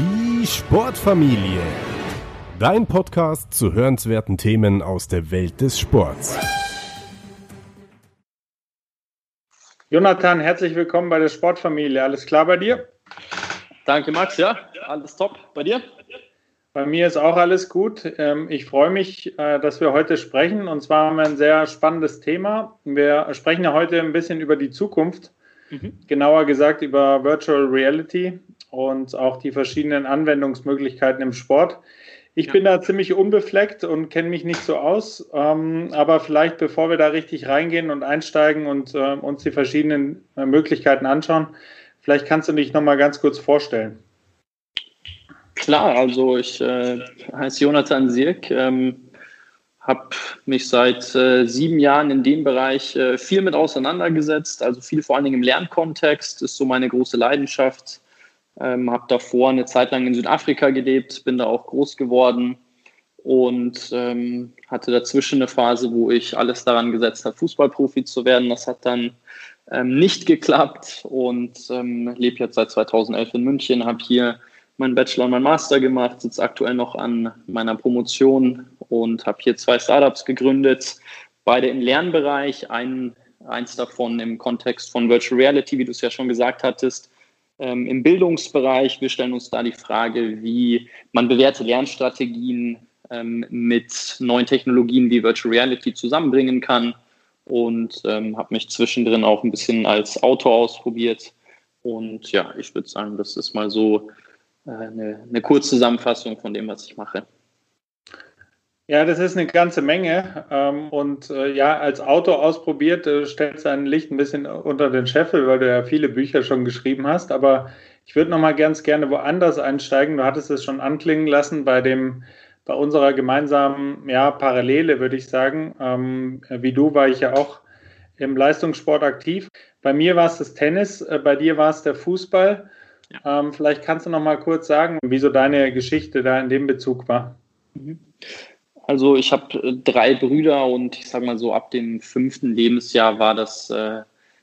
Die Sportfamilie. Dein Podcast zu hörenswerten Themen aus der Welt des Sports. Jonathan, herzlich willkommen bei der Sportfamilie. Alles klar bei dir? Danke, Max. Ja, alles top. Bei dir? Bei mir ist auch alles gut. Ähm, ich freue mich, äh, dass wir heute sprechen. Und zwar haben wir ein sehr spannendes Thema. Wir sprechen ja heute ein bisschen über die Zukunft. Mhm. Genauer gesagt über Virtual Reality und auch die verschiedenen Anwendungsmöglichkeiten im Sport. Ich ja. bin da ziemlich unbefleckt und kenne mich nicht so aus. Ähm, aber vielleicht, bevor wir da richtig reingehen und einsteigen und äh, uns die verschiedenen äh, Möglichkeiten anschauen, vielleicht kannst du dich nochmal ganz kurz vorstellen. Klar, also ich äh, heiße Jonathan Sirk, ähm, habe mich seit äh, sieben Jahren in dem Bereich äh, viel mit auseinandergesetzt, also viel vor allen Dingen im Lernkontext, ist so meine große Leidenschaft. Ähm, habe davor eine Zeit lang in Südafrika gelebt, bin da auch groß geworden und ähm, hatte dazwischen eine Phase, wo ich alles daran gesetzt habe, Fußballprofi zu werden. Das hat dann ähm, nicht geklappt und ähm, lebe jetzt seit 2011 in München, habe hier meinen Bachelor und meinen Master gemacht, sitze aktuell noch an meiner Promotion und habe hier zwei Startups gegründet, beide im Lernbereich, ein, eins davon im Kontext von Virtual Reality, wie du es ja schon gesagt hattest, ähm, im Bildungsbereich. Wir stellen uns da die Frage, wie man bewährte Lernstrategien ähm, mit neuen Technologien wie Virtual Reality zusammenbringen kann und ähm, habe mich zwischendrin auch ein bisschen als Autor ausprobiert. Und ja, ich würde sagen, das ist mal so eine, eine Kurzzusammenfassung von dem, was ich mache. Ja, das ist eine ganze Menge. Ähm, und äh, ja, als Autor ausprobiert, äh, stellst dein Licht ein bisschen unter den Scheffel, weil du ja viele Bücher schon geschrieben hast. Aber ich würde noch mal ganz gerne woanders einsteigen. Du hattest es schon anklingen lassen bei dem, bei unserer gemeinsamen ja, Parallele, würde ich sagen. Ähm, wie du war ich ja auch im Leistungssport aktiv. Bei mir war es das Tennis, bei dir war es der Fußball. Ja. Ähm, vielleicht kannst du noch mal kurz sagen, wieso deine Geschichte da in dem Bezug war. Mhm. Also ich habe äh, drei Brüder und ich sage mal so ab dem fünften Lebensjahr war das äh,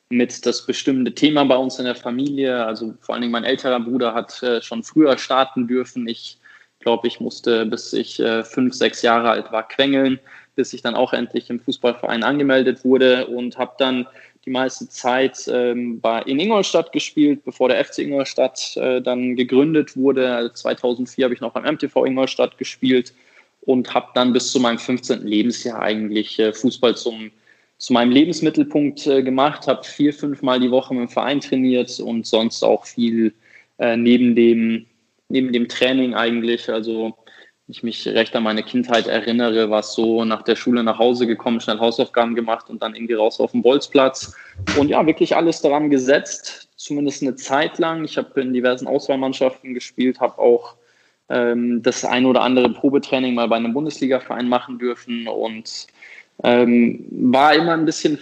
mit das bestimmte Thema bei uns in der Familie. Also vor allen Dingen mein älterer Bruder hat äh, schon früher starten dürfen. Ich glaube, ich musste, bis ich äh, fünf, sechs Jahre alt war, quengeln, bis ich dann auch endlich im Fußballverein angemeldet wurde und habe dann die meiste Zeit ähm, in Ingolstadt gespielt, bevor der FC Ingolstadt äh, dann gegründet wurde. 2004 habe ich noch beim MTV Ingolstadt gespielt und habe dann bis zu meinem 15. Lebensjahr eigentlich äh, Fußball zum, zu meinem Lebensmittelpunkt äh, gemacht, habe vier, fünf Mal die Woche mit dem Verein trainiert und sonst auch viel äh, neben, dem, neben dem Training eigentlich. Also ich mich recht an meine Kindheit erinnere, war es so nach der Schule nach Hause gekommen, schnell Hausaufgaben gemacht und dann irgendwie raus auf den Bolzplatz. Und ja, wirklich alles daran gesetzt, zumindest eine Zeit lang. Ich habe in diversen Auswahlmannschaften gespielt, habe auch ähm, das ein oder andere Probetraining mal bei einem Bundesligaverein machen dürfen und ähm, war immer ein bisschen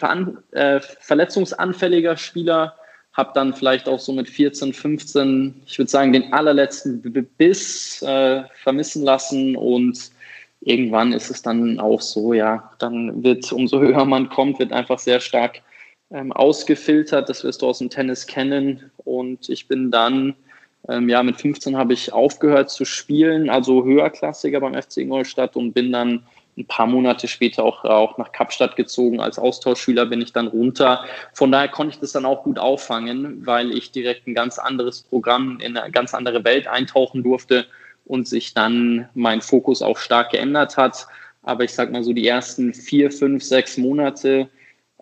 äh, verletzungsanfälliger Spieler habe dann vielleicht auch so mit 14, 15, ich würde sagen, den allerletzten Biss äh, vermissen lassen. Und irgendwann ist es dann auch so, ja, dann wird, umso höher man kommt, wird einfach sehr stark ähm, ausgefiltert, das wirst du aus dem Tennis kennen. Und ich bin dann, ähm, ja, mit 15 habe ich aufgehört zu spielen, also höherklassiger beim FC Ingolstadt und bin dann ein paar Monate später auch, auch nach Kapstadt gezogen. Als Austauschschüler bin ich dann runter. Von daher konnte ich das dann auch gut auffangen, weil ich direkt ein ganz anderes Programm in eine ganz andere Welt eintauchen durfte und sich dann mein Fokus auch stark geändert hat. Aber ich sag mal so, die ersten vier, fünf, sechs Monate,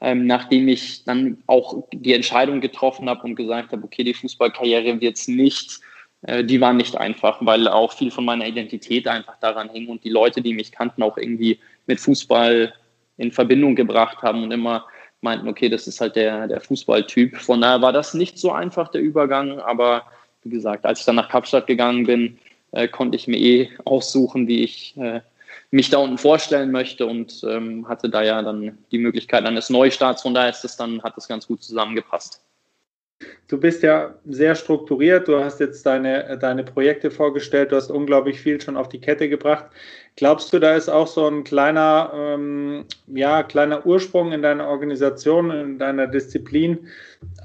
ähm, nachdem ich dann auch die Entscheidung getroffen habe und gesagt habe, okay, die Fußballkarriere wird es nicht, äh, die waren nicht einfach, weil auch viel von meiner Identität einfach daran hing und die Leute, die mich kannten, auch irgendwie mit Fußball in Verbindung gebracht haben und immer meinten, okay, das ist halt der, der Fußballtyp. Von daher war das nicht so einfach, der Übergang, aber wie gesagt, als ich dann nach Kapstadt gegangen bin, äh, konnte ich mir eh aussuchen, wie ich äh, mich da unten vorstellen möchte und ähm, hatte da ja dann die Möglichkeit eines Neustarts. Von daher ist das dann, hat das ganz gut zusammengepasst. Du bist ja sehr strukturiert, du hast jetzt deine, deine Projekte vorgestellt, du hast unglaublich viel schon auf die Kette gebracht. Glaubst du, da ist auch so ein kleiner, ähm, ja, kleiner Ursprung in deiner Organisation, in deiner Disziplin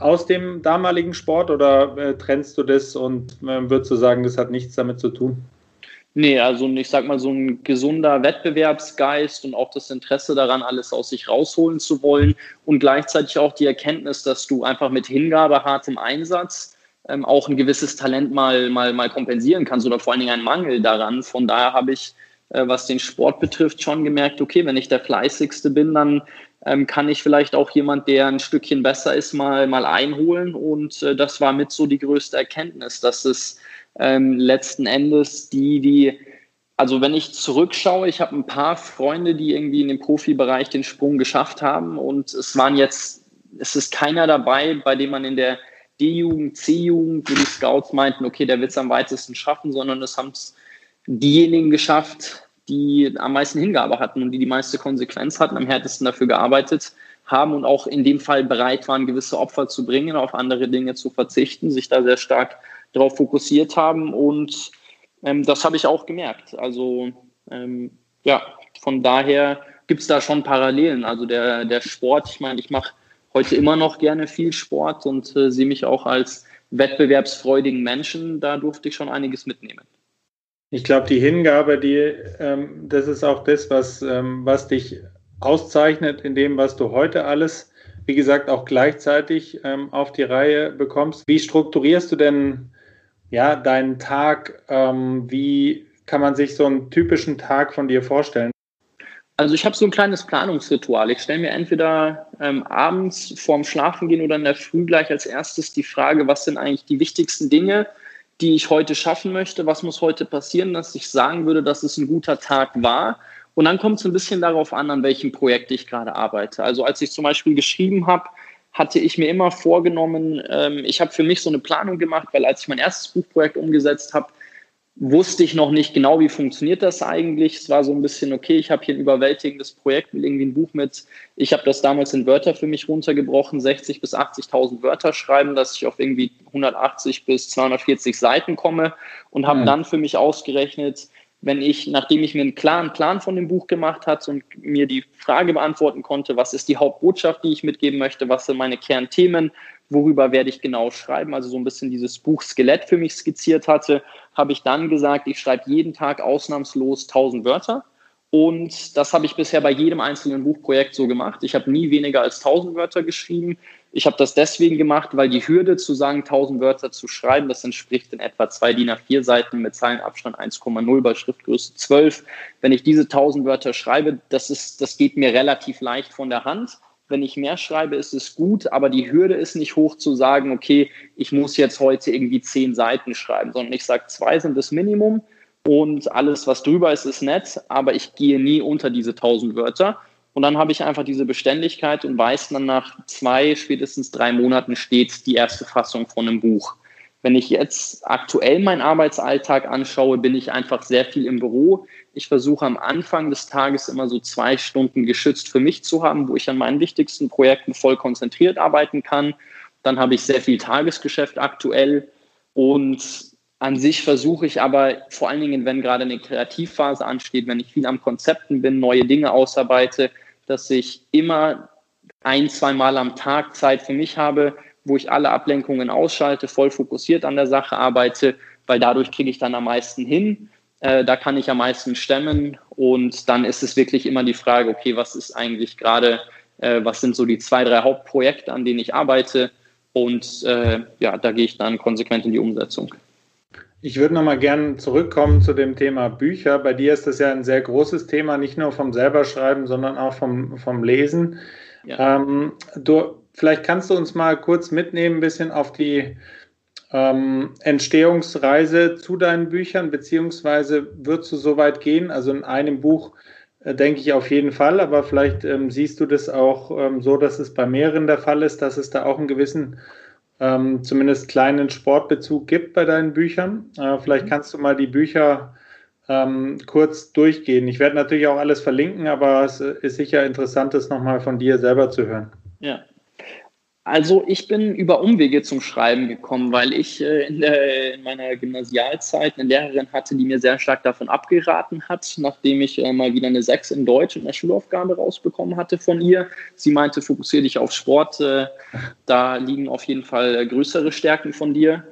aus dem damaligen Sport oder äh, trennst du das und äh, würdest du sagen, das hat nichts damit zu tun? Nee, also ich sag mal, so ein gesunder Wettbewerbsgeist und auch das Interesse daran, alles aus sich rausholen zu wollen und gleichzeitig auch die Erkenntnis, dass du einfach mit Hingabe, hartem Einsatz ähm, auch ein gewisses Talent mal, mal, mal kompensieren kannst oder vor allen Dingen einen Mangel daran. Von daher habe ich, äh, was den Sport betrifft, schon gemerkt, okay, wenn ich der Fleißigste bin, dann ähm, kann ich vielleicht auch jemand, der ein Stückchen besser ist, mal, mal einholen. Und äh, das war mit so die größte Erkenntnis, dass es ähm, letzten Endes die, die, also wenn ich zurückschaue, ich habe ein paar Freunde, die irgendwie in dem Profibereich den Sprung geschafft haben und es waren jetzt, es ist keiner dabei, bei dem man in der D-Jugend, C-Jugend, wo die Scouts meinten, okay, der wird es am weitesten schaffen, sondern es haben es diejenigen geschafft, die am meisten Hingabe hatten und die die meiste Konsequenz hatten, am härtesten dafür gearbeitet haben und auch in dem Fall bereit waren, gewisse Opfer zu bringen, auf andere Dinge zu verzichten, sich da sehr stark darauf fokussiert haben und ähm, das habe ich auch gemerkt. Also ähm, ja, von daher gibt es da schon Parallelen. Also der, der Sport, ich meine, ich mache heute immer noch gerne viel Sport und äh, sehe mich auch als wettbewerbsfreudigen Menschen. Da durfte ich schon einiges mitnehmen. Ich glaube, die Hingabe, die, ähm, das ist auch das, was, ähm, was dich auszeichnet in dem, was du heute alles, wie gesagt, auch gleichzeitig ähm, auf die Reihe bekommst. Wie strukturierst du denn ja, deinen Tag, ähm, wie kann man sich so einen typischen Tag von dir vorstellen? Also ich habe so ein kleines Planungsritual. Ich stelle mir entweder ähm, abends vorm Schlafengehen oder in der Früh gleich als erstes die Frage, was sind eigentlich die wichtigsten Dinge, die ich heute schaffen möchte? Was muss heute passieren, dass ich sagen würde, dass es ein guter Tag war? Und dann kommt es ein bisschen darauf an, an welchem Projekt ich gerade arbeite. Also als ich zum Beispiel geschrieben habe, hatte ich mir immer vorgenommen, ähm, ich habe für mich so eine Planung gemacht, weil als ich mein erstes Buchprojekt umgesetzt habe, wusste ich noch nicht genau, wie funktioniert das eigentlich. Es war so ein bisschen, okay, ich habe hier ein überwältigendes Projekt, will irgendwie ein Buch mit, ich habe das damals in Wörter für mich runtergebrochen, 60 bis 80.000 Wörter schreiben, dass ich auf irgendwie 180 bis 240 Seiten komme und habe mhm. dann für mich ausgerechnet, wenn ich, nachdem ich mir einen klaren Plan von dem Buch gemacht hatte und mir die Frage beantworten konnte, was ist die Hauptbotschaft, die ich mitgeben möchte, was sind meine Kernthemen, worüber werde ich genau schreiben, also so ein bisschen dieses Buch Skelett für mich skizziert hatte, habe ich dann gesagt, ich schreibe jeden Tag ausnahmslos 1000 Wörter. Und das habe ich bisher bei jedem einzelnen Buchprojekt so gemacht. Ich habe nie weniger als 1000 Wörter geschrieben. Ich habe das deswegen gemacht, weil die Hürde zu sagen, 1000 Wörter zu schreiben, das entspricht in etwa zwei DIN A4 Seiten mit Zeilenabstand 1,0 bei Schriftgröße 12. Wenn ich diese 1000 Wörter schreibe, das, ist, das geht mir relativ leicht von der Hand. Wenn ich mehr schreibe, ist es gut, aber die Hürde ist nicht hoch zu sagen, okay, ich muss jetzt heute irgendwie zehn Seiten schreiben, sondern ich sage, zwei sind das Minimum und alles, was drüber ist, ist nett, aber ich gehe nie unter diese 1000 Wörter. Und dann habe ich einfach diese Beständigkeit und weiß dann nach zwei, spätestens drei Monaten steht die erste Fassung von einem Buch. Wenn ich jetzt aktuell meinen Arbeitsalltag anschaue, bin ich einfach sehr viel im Büro. Ich versuche am Anfang des Tages immer so zwei Stunden geschützt für mich zu haben, wo ich an meinen wichtigsten Projekten voll konzentriert arbeiten kann. Dann habe ich sehr viel Tagesgeschäft aktuell und an sich versuche ich aber vor allen Dingen, wenn gerade eine Kreativphase ansteht, wenn ich viel am Konzepten bin, neue Dinge ausarbeite, dass ich immer ein, zwei Mal am Tag Zeit für mich habe, wo ich alle Ablenkungen ausschalte, voll fokussiert an der Sache arbeite, weil dadurch kriege ich dann am meisten hin. Äh, da kann ich am meisten stemmen und dann ist es wirklich immer die Frage, okay, was ist eigentlich gerade, äh, was sind so die zwei, drei Hauptprojekte, an denen ich arbeite und äh, ja, da gehe ich dann konsequent in die Umsetzung. Ich würde nochmal gerne zurückkommen zu dem Thema Bücher. Bei dir ist das ja ein sehr großes Thema, nicht nur vom selberschreiben, sondern auch vom, vom Lesen. Ja. Ähm, du, vielleicht kannst du uns mal kurz mitnehmen, ein bisschen auf die ähm, Entstehungsreise zu deinen Büchern, beziehungsweise würdest du so weit gehen? Also in einem Buch äh, denke ich auf jeden Fall, aber vielleicht ähm, siehst du das auch ähm, so, dass es bei mehreren der Fall ist, dass es da auch einen gewissen ähm, zumindest kleinen Sportbezug gibt bei deinen Büchern. Äh, vielleicht mhm. kannst du mal die Bücher ähm, kurz durchgehen. Ich werde natürlich auch alles verlinken, aber es ist sicher interessant, das nochmal von dir selber zu hören. Ja. Also ich bin über Umwege zum Schreiben gekommen, weil ich äh, in, der, in, meiner Gymnasialzeit eine Lehrerin hatte, die mir sehr stark davon abgeraten hat, nachdem ich äh, mal wieder eine 6 in Deutsch in der Schulaufgabe rausbekommen hatte von ihr. Sie meinte, fokussiere dich auf Sport, äh, da liegen auf jeden Fall größere Stärken von dir.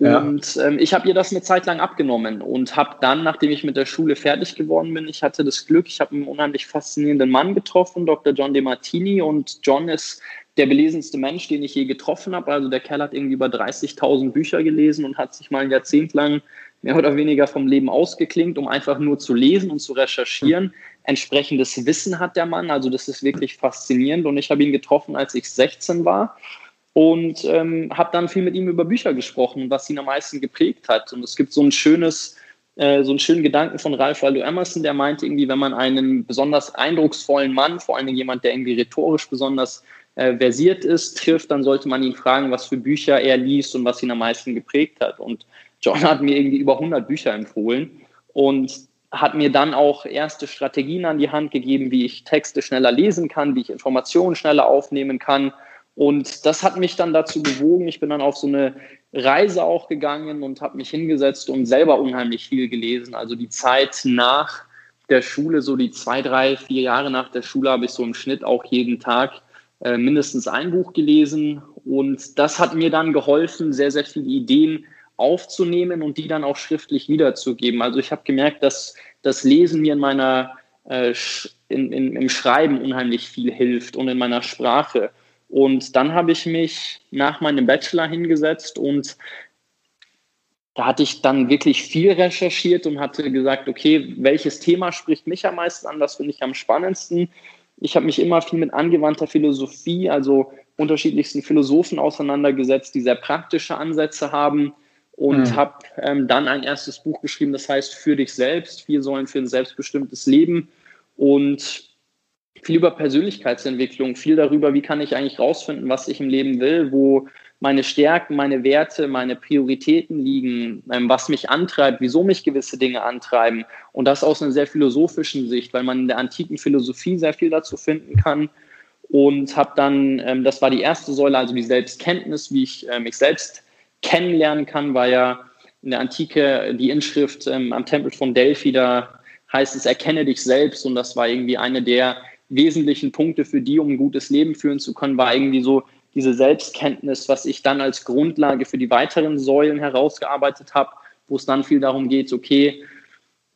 Ja. Und ähm, ich habe ihr das eine Zeit lang abgenommen und habe dann, nachdem ich mit der Schule fertig geworden bin, ich hatte das Glück, ich habe einen unheimlich faszinierenden Mann getroffen, Dr. John De Martini. Und John ist der belesenste Mensch, den ich je getroffen habe. Also der Kerl hat irgendwie über 30.000 Bücher gelesen und hat sich mal ein Jahrzehnt lang mehr oder weniger vom Leben ausgeklingt, um einfach nur zu lesen und zu recherchieren. Entsprechendes Wissen hat der Mann, also das ist wirklich faszinierend. Und ich habe ihn getroffen, als ich 16 war und ähm, habe dann viel mit ihm über Bücher gesprochen, was ihn am meisten geprägt hat. Und es gibt so ein schönes, äh, so einen schönen Gedanken von Ralph Waldo Emerson, der meinte irgendwie, wenn man einen besonders eindrucksvollen Mann, vor allem jemand, der irgendwie rhetorisch besonders äh, versiert ist, trifft, dann sollte man ihn fragen, was für Bücher er liest und was ihn am meisten geprägt hat. Und John hat mir irgendwie über 100 Bücher empfohlen und hat mir dann auch erste Strategien an die Hand gegeben, wie ich Texte schneller lesen kann, wie ich Informationen schneller aufnehmen kann und das hat mich dann dazu bewogen. Ich bin dann auf so eine Reise auch gegangen und habe mich hingesetzt und selber unheimlich viel gelesen. Also die Zeit nach der Schule, so die zwei, drei, vier Jahre nach der Schule, habe ich so im Schnitt auch jeden Tag äh, mindestens ein Buch gelesen. Und das hat mir dann geholfen, sehr, sehr viele Ideen aufzunehmen und die dann auch schriftlich wiederzugeben. Also ich habe gemerkt, dass das Lesen mir in meiner äh, in, in, im Schreiben unheimlich viel hilft und in meiner Sprache. Und dann habe ich mich nach meinem Bachelor hingesetzt und da hatte ich dann wirklich viel recherchiert und hatte gesagt, okay, welches Thema spricht mich am meisten an, was finde ich am spannendsten. Ich habe mich immer viel mit angewandter Philosophie, also unterschiedlichsten Philosophen auseinandergesetzt, die sehr praktische Ansätze haben und mhm. habe ähm, dann ein erstes Buch geschrieben, das heißt Für dich selbst, vier Säulen für ein selbstbestimmtes Leben. Und viel über Persönlichkeitsentwicklung, viel darüber, wie kann ich eigentlich rausfinden, was ich im Leben will, wo meine Stärken, meine Werte, meine Prioritäten liegen, ähm, was mich antreibt, wieso mich gewisse Dinge antreiben. Und das aus einer sehr philosophischen Sicht, weil man in der antiken Philosophie sehr viel dazu finden kann. Und habe dann, ähm, das war die erste Säule, also die Selbstkenntnis, wie ich äh, mich selbst kennenlernen kann, war ja in der Antike die Inschrift ähm, am Tempel von Delphi, da heißt es, erkenne dich selbst. Und das war irgendwie eine der wesentlichen Punkte für die, um ein gutes Leben führen zu können, war irgendwie so diese Selbstkenntnis, was ich dann als Grundlage für die weiteren Säulen herausgearbeitet habe, wo es dann viel darum geht, okay,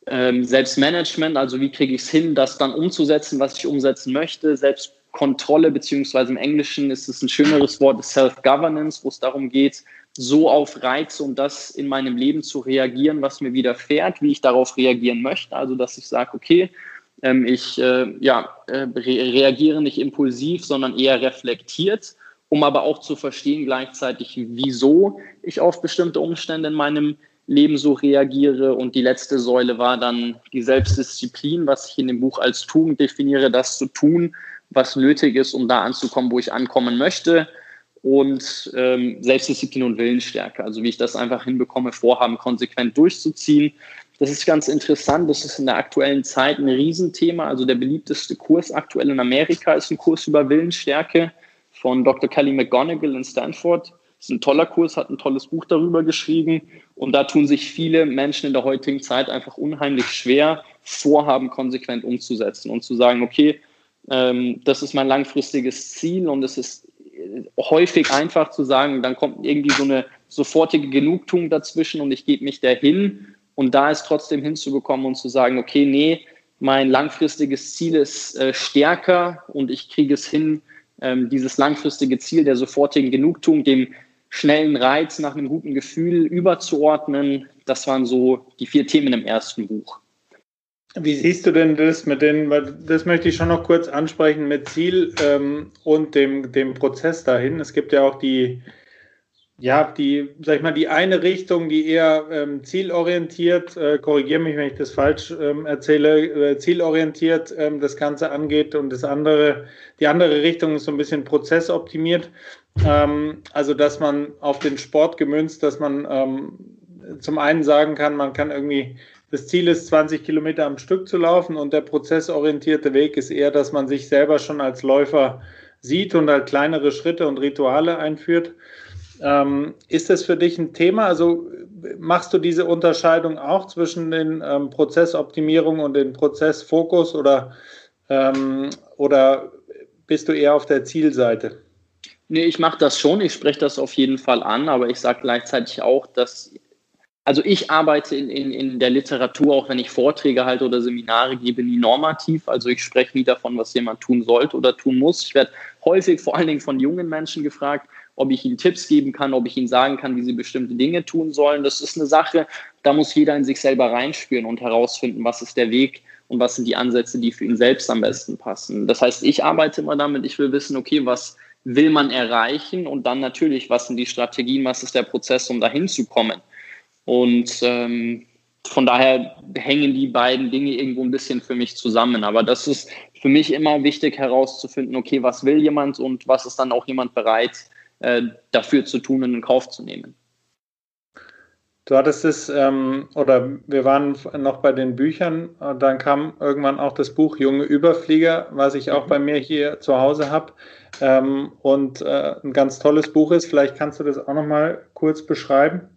ähm, Selbstmanagement, also wie kriege ich es hin, das dann umzusetzen, was ich umsetzen möchte, Selbstkontrolle, beziehungsweise im Englischen ist es ein schöneres Wort, Self-Governance, wo es darum geht, so auf Reize und das in meinem Leben zu reagieren, was mir widerfährt, wie ich darauf reagieren möchte. Also, dass ich sage, okay, ähm, ich äh, ja, äh, re reagiere nicht impulsiv, sondern eher reflektiert, um aber auch zu verstehen gleichzeitig, wieso ich auf bestimmte Umstände in meinem Leben so reagiere. Und die letzte Säule war dann die Selbstdisziplin, was ich in dem Buch als Tugend definiere, das zu tun, was nötig ist, um da anzukommen, wo ich ankommen möchte. Und ähm, Selbstdisziplin und Willensstärke, also wie ich das einfach hinbekomme, Vorhaben konsequent durchzuziehen das ist ganz interessant. Das ist in der aktuellen Zeit ein Riesenthema. Also der beliebteste Kurs aktuell in Amerika ist ein Kurs über Willensstärke von Dr. Kelly McGonigal in Stanford. Das ist ein toller Kurs, hat ein tolles Buch darüber geschrieben. Und da tun sich viele Menschen in der heutigen Zeit einfach unheimlich schwer, Vorhaben konsequent umzusetzen und zu sagen, okay, ähm, das ist mein langfristiges Ziel und es ist häufig einfach zu sagen, dann kommt irgendwie so eine sofortige Genugtuung dazwischen und ich gebe mich dahin und da ist trotzdem hinzubekommen und zu sagen, okay, nee, mein langfristiges Ziel ist äh, stärker und ich kriege es hin, ähm, dieses langfristige Ziel der sofortigen Genugtuung, dem schnellen Reiz nach einem guten Gefühl überzuordnen. Das waren so die vier Themen im ersten Buch. Wie siehst du denn das mit den, das möchte ich schon noch kurz ansprechen, mit Ziel ähm, und dem, dem Prozess dahin. Es gibt ja auch die, ja, die, sag ich mal, die eine Richtung, die eher ähm, zielorientiert, äh, korrigiere mich, wenn ich das falsch ähm, erzähle, äh, zielorientiert ähm, das Ganze angeht und das andere, die andere Richtung ist so ein bisschen prozessoptimiert. Ähm, also, dass man auf den Sport gemünzt, dass man ähm, zum einen sagen kann, man kann irgendwie, das Ziel ist 20 Kilometer am Stück zu laufen und der prozessorientierte Weg ist eher, dass man sich selber schon als Läufer sieht und halt kleinere Schritte und Rituale einführt. Ähm, ist das für dich ein Thema? Also machst du diese Unterscheidung auch zwischen den ähm, Prozessoptimierung und dem Prozessfokus oder, ähm, oder bist du eher auf der Zielseite? Nee, ich mache das schon, ich spreche das auf jeden Fall an, aber ich sage gleichzeitig auch, dass, also ich arbeite in, in, in der Literatur, auch wenn ich Vorträge halte oder Seminare gebe, nie normativ. Also ich spreche nie davon, was jemand tun sollte oder tun muss. Ich werde häufig vor allen Dingen von jungen Menschen gefragt, ob ich ihnen Tipps geben kann, ob ich ihnen sagen kann, wie sie bestimmte Dinge tun sollen. Das ist eine Sache, da muss jeder in sich selber reinspüren und herausfinden, was ist der Weg und was sind die Ansätze, die für ihn selbst am besten passen. Das heißt, ich arbeite immer damit, ich will wissen, okay, was will man erreichen und dann natürlich, was sind die Strategien, was ist der Prozess, um dahin zu kommen. Und ähm, von daher hängen die beiden Dinge irgendwo ein bisschen für mich zusammen. Aber das ist für mich immer wichtig herauszufinden, okay, was will jemand und was ist dann auch jemand bereit äh, dafür zu tun und in Kauf zu nehmen. Du hattest es, ähm, oder wir waren noch bei den Büchern, dann kam irgendwann auch das Buch Junge Überflieger, was ich auch mhm. bei mir hier zu Hause habe ähm, und äh, ein ganz tolles Buch ist. Vielleicht kannst du das auch noch mal kurz beschreiben.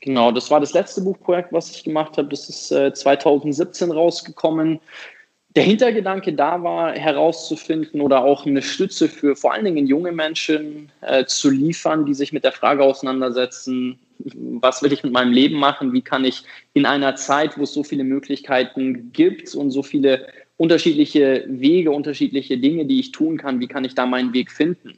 Genau, das war das letzte Buchprojekt, was ich gemacht habe. Das ist äh, 2017 rausgekommen. Der Hintergedanke da war, herauszufinden oder auch eine Stütze für vor allen Dingen junge Menschen äh, zu liefern, die sich mit der Frage auseinandersetzen, was will ich mit meinem Leben machen, wie kann ich in einer Zeit, wo es so viele Möglichkeiten gibt und so viele unterschiedliche Wege, unterschiedliche Dinge, die ich tun kann, wie kann ich da meinen Weg finden.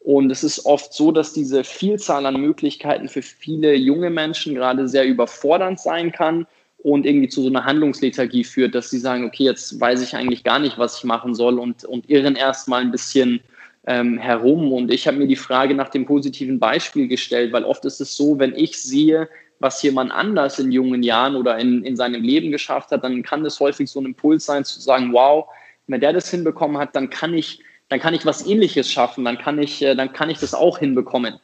Und es ist oft so, dass diese Vielzahl an Möglichkeiten für viele junge Menschen gerade sehr überfordernd sein kann und irgendwie zu so einer Handlungslethargie führt, dass sie sagen, okay, jetzt weiß ich eigentlich gar nicht, was ich machen soll und, und irren erstmal ein bisschen ähm, herum. Und ich habe mir die Frage nach dem positiven Beispiel gestellt, weil oft ist es so, wenn ich sehe, was jemand anders in jungen Jahren oder in, in seinem Leben geschafft hat, dann kann das häufig so ein Impuls sein, zu sagen, wow, wenn der das hinbekommen hat, dann kann ich, dann kann ich was ähnliches schaffen, dann kann ich, äh, dann kann ich das auch hinbekommen.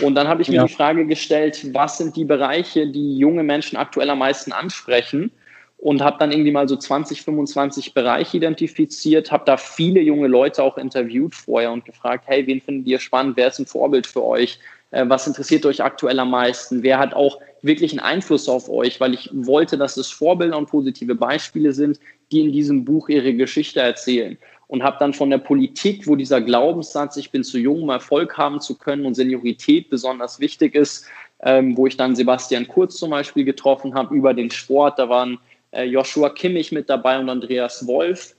Und dann habe ich mir ja. die Frage gestellt, was sind die Bereiche, die junge Menschen aktuell am meisten ansprechen? Und habe dann irgendwie mal so 20, 25 Bereiche identifiziert, habe da viele junge Leute auch interviewt vorher und gefragt, hey, wen findet ihr spannend? Wer ist ein Vorbild für euch? Äh, was interessiert euch aktuell am meisten? Wer hat auch wirklich einen Einfluss auf euch? Weil ich wollte, dass es Vorbilder und positive Beispiele sind, die in diesem Buch ihre Geschichte erzählen und habe dann von der Politik, wo dieser Glaubenssatz, ich bin zu jung, um Erfolg haben zu können und Seniorität besonders wichtig ist, ähm, wo ich dann Sebastian Kurz zum Beispiel getroffen habe über den Sport, da waren äh, Joshua Kimmich mit dabei und Andreas Wolf,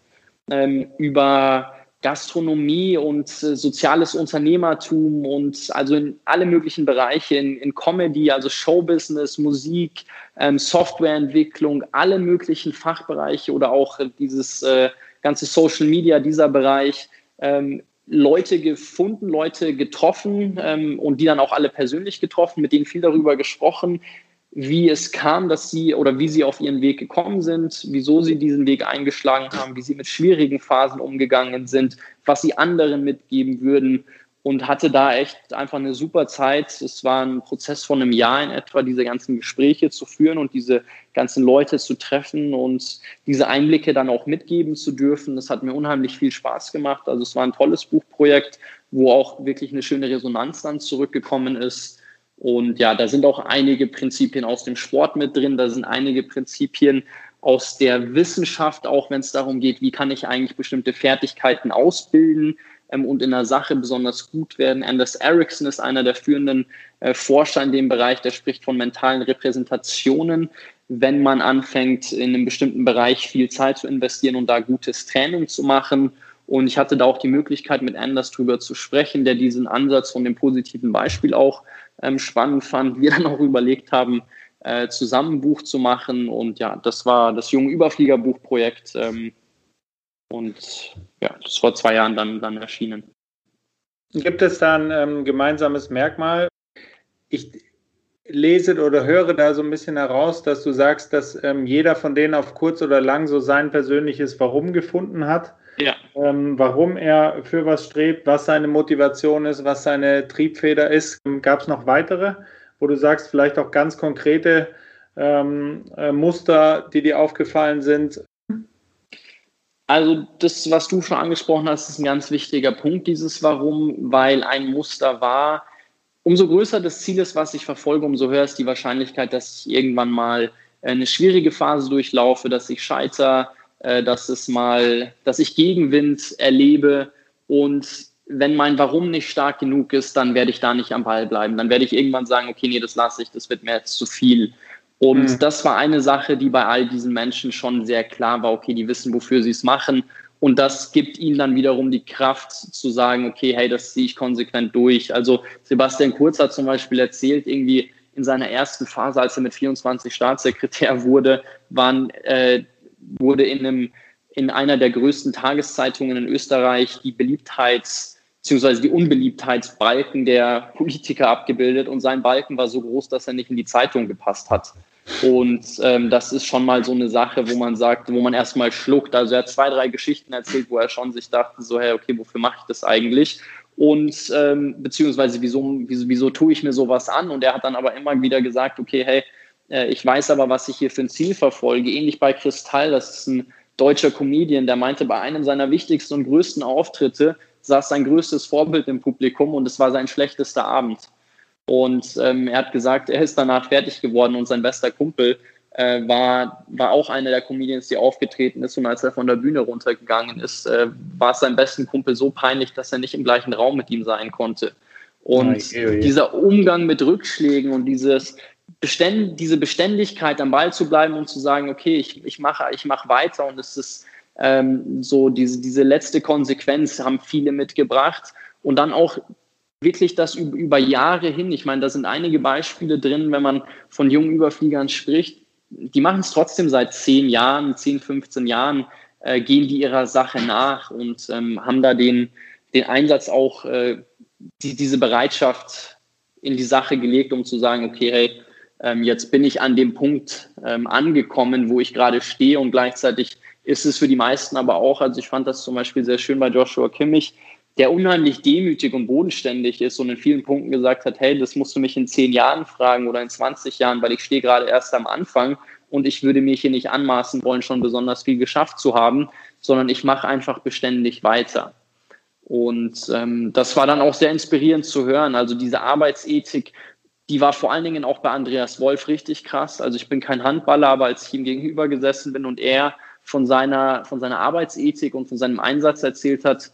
ähm, über Gastronomie und äh, soziales Unternehmertum und also in alle möglichen Bereiche, in, in Comedy, also Showbusiness, Musik, ähm, Softwareentwicklung, alle möglichen Fachbereiche oder auch dieses äh, ganze Social Media, dieser Bereich, ähm, Leute gefunden, Leute getroffen ähm, und die dann auch alle persönlich getroffen, mit denen viel darüber gesprochen, wie es kam, dass sie oder wie sie auf ihren Weg gekommen sind, wieso sie diesen Weg eingeschlagen haben, wie sie mit schwierigen Phasen umgegangen sind, was sie anderen mitgeben würden und hatte da echt einfach eine super Zeit. Es war ein Prozess von einem Jahr in etwa, diese ganzen Gespräche zu führen und diese ganzen Leute zu treffen und diese Einblicke dann auch mitgeben zu dürfen. Das hat mir unheimlich viel Spaß gemacht. Also es war ein tolles Buchprojekt, wo auch wirklich eine schöne Resonanz dann zurückgekommen ist. Und ja, da sind auch einige Prinzipien aus dem Sport mit drin, da sind einige Prinzipien aus der Wissenschaft, auch wenn es darum geht, wie kann ich eigentlich bestimmte Fertigkeiten ausbilden, ähm, und in der Sache besonders gut werden. Anders Ericsson ist einer der führenden äh, Forscher in dem Bereich, der spricht von mentalen Repräsentationen, wenn man anfängt, in einem bestimmten Bereich viel Zeit zu investieren und da gutes Training zu machen. Und ich hatte da auch die Möglichkeit, mit Anders drüber zu sprechen, der diesen Ansatz von dem positiven Beispiel auch ähm, spannend fand. Wir dann auch überlegt haben, äh, zusammen ein Buch zu machen. Und ja, das war das junge Überfliegerbuchprojekt. Ähm, und ja, das ist vor zwei Jahren dann, dann erschienen. Gibt es da ein ähm, gemeinsames Merkmal? Ich lese oder höre da so ein bisschen heraus, dass du sagst, dass ähm, jeder von denen auf kurz oder lang so sein persönliches Warum gefunden hat. Ja. Ähm, warum er für was strebt, was seine Motivation ist, was seine Triebfeder ist. Gab es noch weitere, wo du sagst, vielleicht auch ganz konkrete ähm, äh, Muster, die dir aufgefallen sind, Also das, was du schon angesprochen hast, ist ein ganz wichtiger Punkt, dieses Warum, weil ein Muster war, umso größer das Ziel ist, was ich verfolge, umso höher ist die Wahrscheinlichkeit, dass ich irgendwann mal eine schwierige Phase durchlaufe, dass ich scheiter, äh, dass es mal, dass ich Gegenwind erlebe und wenn mein Warum nicht stark genug ist, dann werde ich da nicht am Ball bleiben. Dann werde ich irgendwann sagen, okay, nee, das lasse ich, das wird mir jetzt zu viel. Und mhm. das war eine Sache, die bei all diesen Menschen schon sehr klar war, okay, die wissen, wofür sie es machen. Und das gibt ihnen dann wiederum die Kraft zu sagen, okay, hey, das ziehe ich konsequent durch. Also Sebastian Kurz hat zum Beispiel erzählt, irgendwie in seiner ersten Phase, als er mit 24 Staatssekretär wurde, waren, äh, wurde in, einem, in einer der größten Tageszeitungen in Österreich die Beliebtheits- bzw. die Unbeliebtheitsbalken der Politiker abgebildet und sein Balken war so groß, dass er nicht in die Zeitung gepasst hat. Und ähm, das ist schon mal so eine Sache, wo man sagt, wo man erstmal schluckt. Also er hat zwei, drei Geschichten erzählt, wo er schon sich dachte, so, hey, okay, wofür mache ich das eigentlich? Und ähm, beziehungsweise wieso, wieso, wieso tue ich mir sowas an? Und er hat dann aber immer wieder gesagt, okay, hey, äh, ich weiß aber, was ich hier für ein Ziel verfolge. Ähnlich bei Kristall, das ist ein deutscher Comedian, der meinte, bei einem seiner wichtigsten und größten Auftritte saß sein größtes Vorbild im Publikum und es war sein schlechtester Abend. Und ähm, er hat gesagt, er ist danach fertig geworden und sein bester Kumpel äh, war, war auch einer der Comedians, die aufgetreten ist. Und als er von der Bühne runtergegangen ist, äh, war es seinem besten Kumpel so peinlich, dass er nicht im gleichen Raum mit ihm sein konnte. Und oh, oh, dieser Umgang mit Rückschlägen und dieses Beständ, diese Beständigkeit am Ball zu bleiben und zu sagen, okay, ich, ich mache ich mach weiter und es ist ähm, so diese, diese letzte Konsequenz haben viele mitgebracht. Und dann auch wirklich das über Jahre hin, ich meine, da sind einige Beispiele drin, wenn man von jungen Überfliegern spricht, die machen es trotzdem seit zehn Jahren, 10, 15 Jahren, äh, gehen die ihrer Sache nach und ähm, haben da den, den Einsatz auch, äh, die, diese Bereitschaft in die Sache gelegt, um zu sagen, okay, hey, ähm, jetzt bin ich an dem Punkt ähm, angekommen, wo ich gerade stehe und gleichzeitig ist es für die meisten aber auch, also ich fand das zum Beispiel sehr schön bei Joshua Kimmich, der unheimlich demütig und bodenständig ist und in vielen Punkten gesagt hat, hey, das musst du mich in zehn Jahren fragen oder in 20 Jahren, weil ich stehe gerade erst am Anfang und ich würde mir hier nicht anmaßen wollen, schon besonders viel geschafft zu haben, sondern ich mache einfach beständig weiter. Und ähm, das war dann auch sehr inspirierend zu hören. Also diese Arbeitsethik, die war vor allen Dingen auch bei Andreas Wolf richtig krass. Also ich bin kein Handballer, aber als ich ihm gegenüber gesessen bin und er von seiner, von seiner Arbeitsethik und von seinem Einsatz erzählt hat,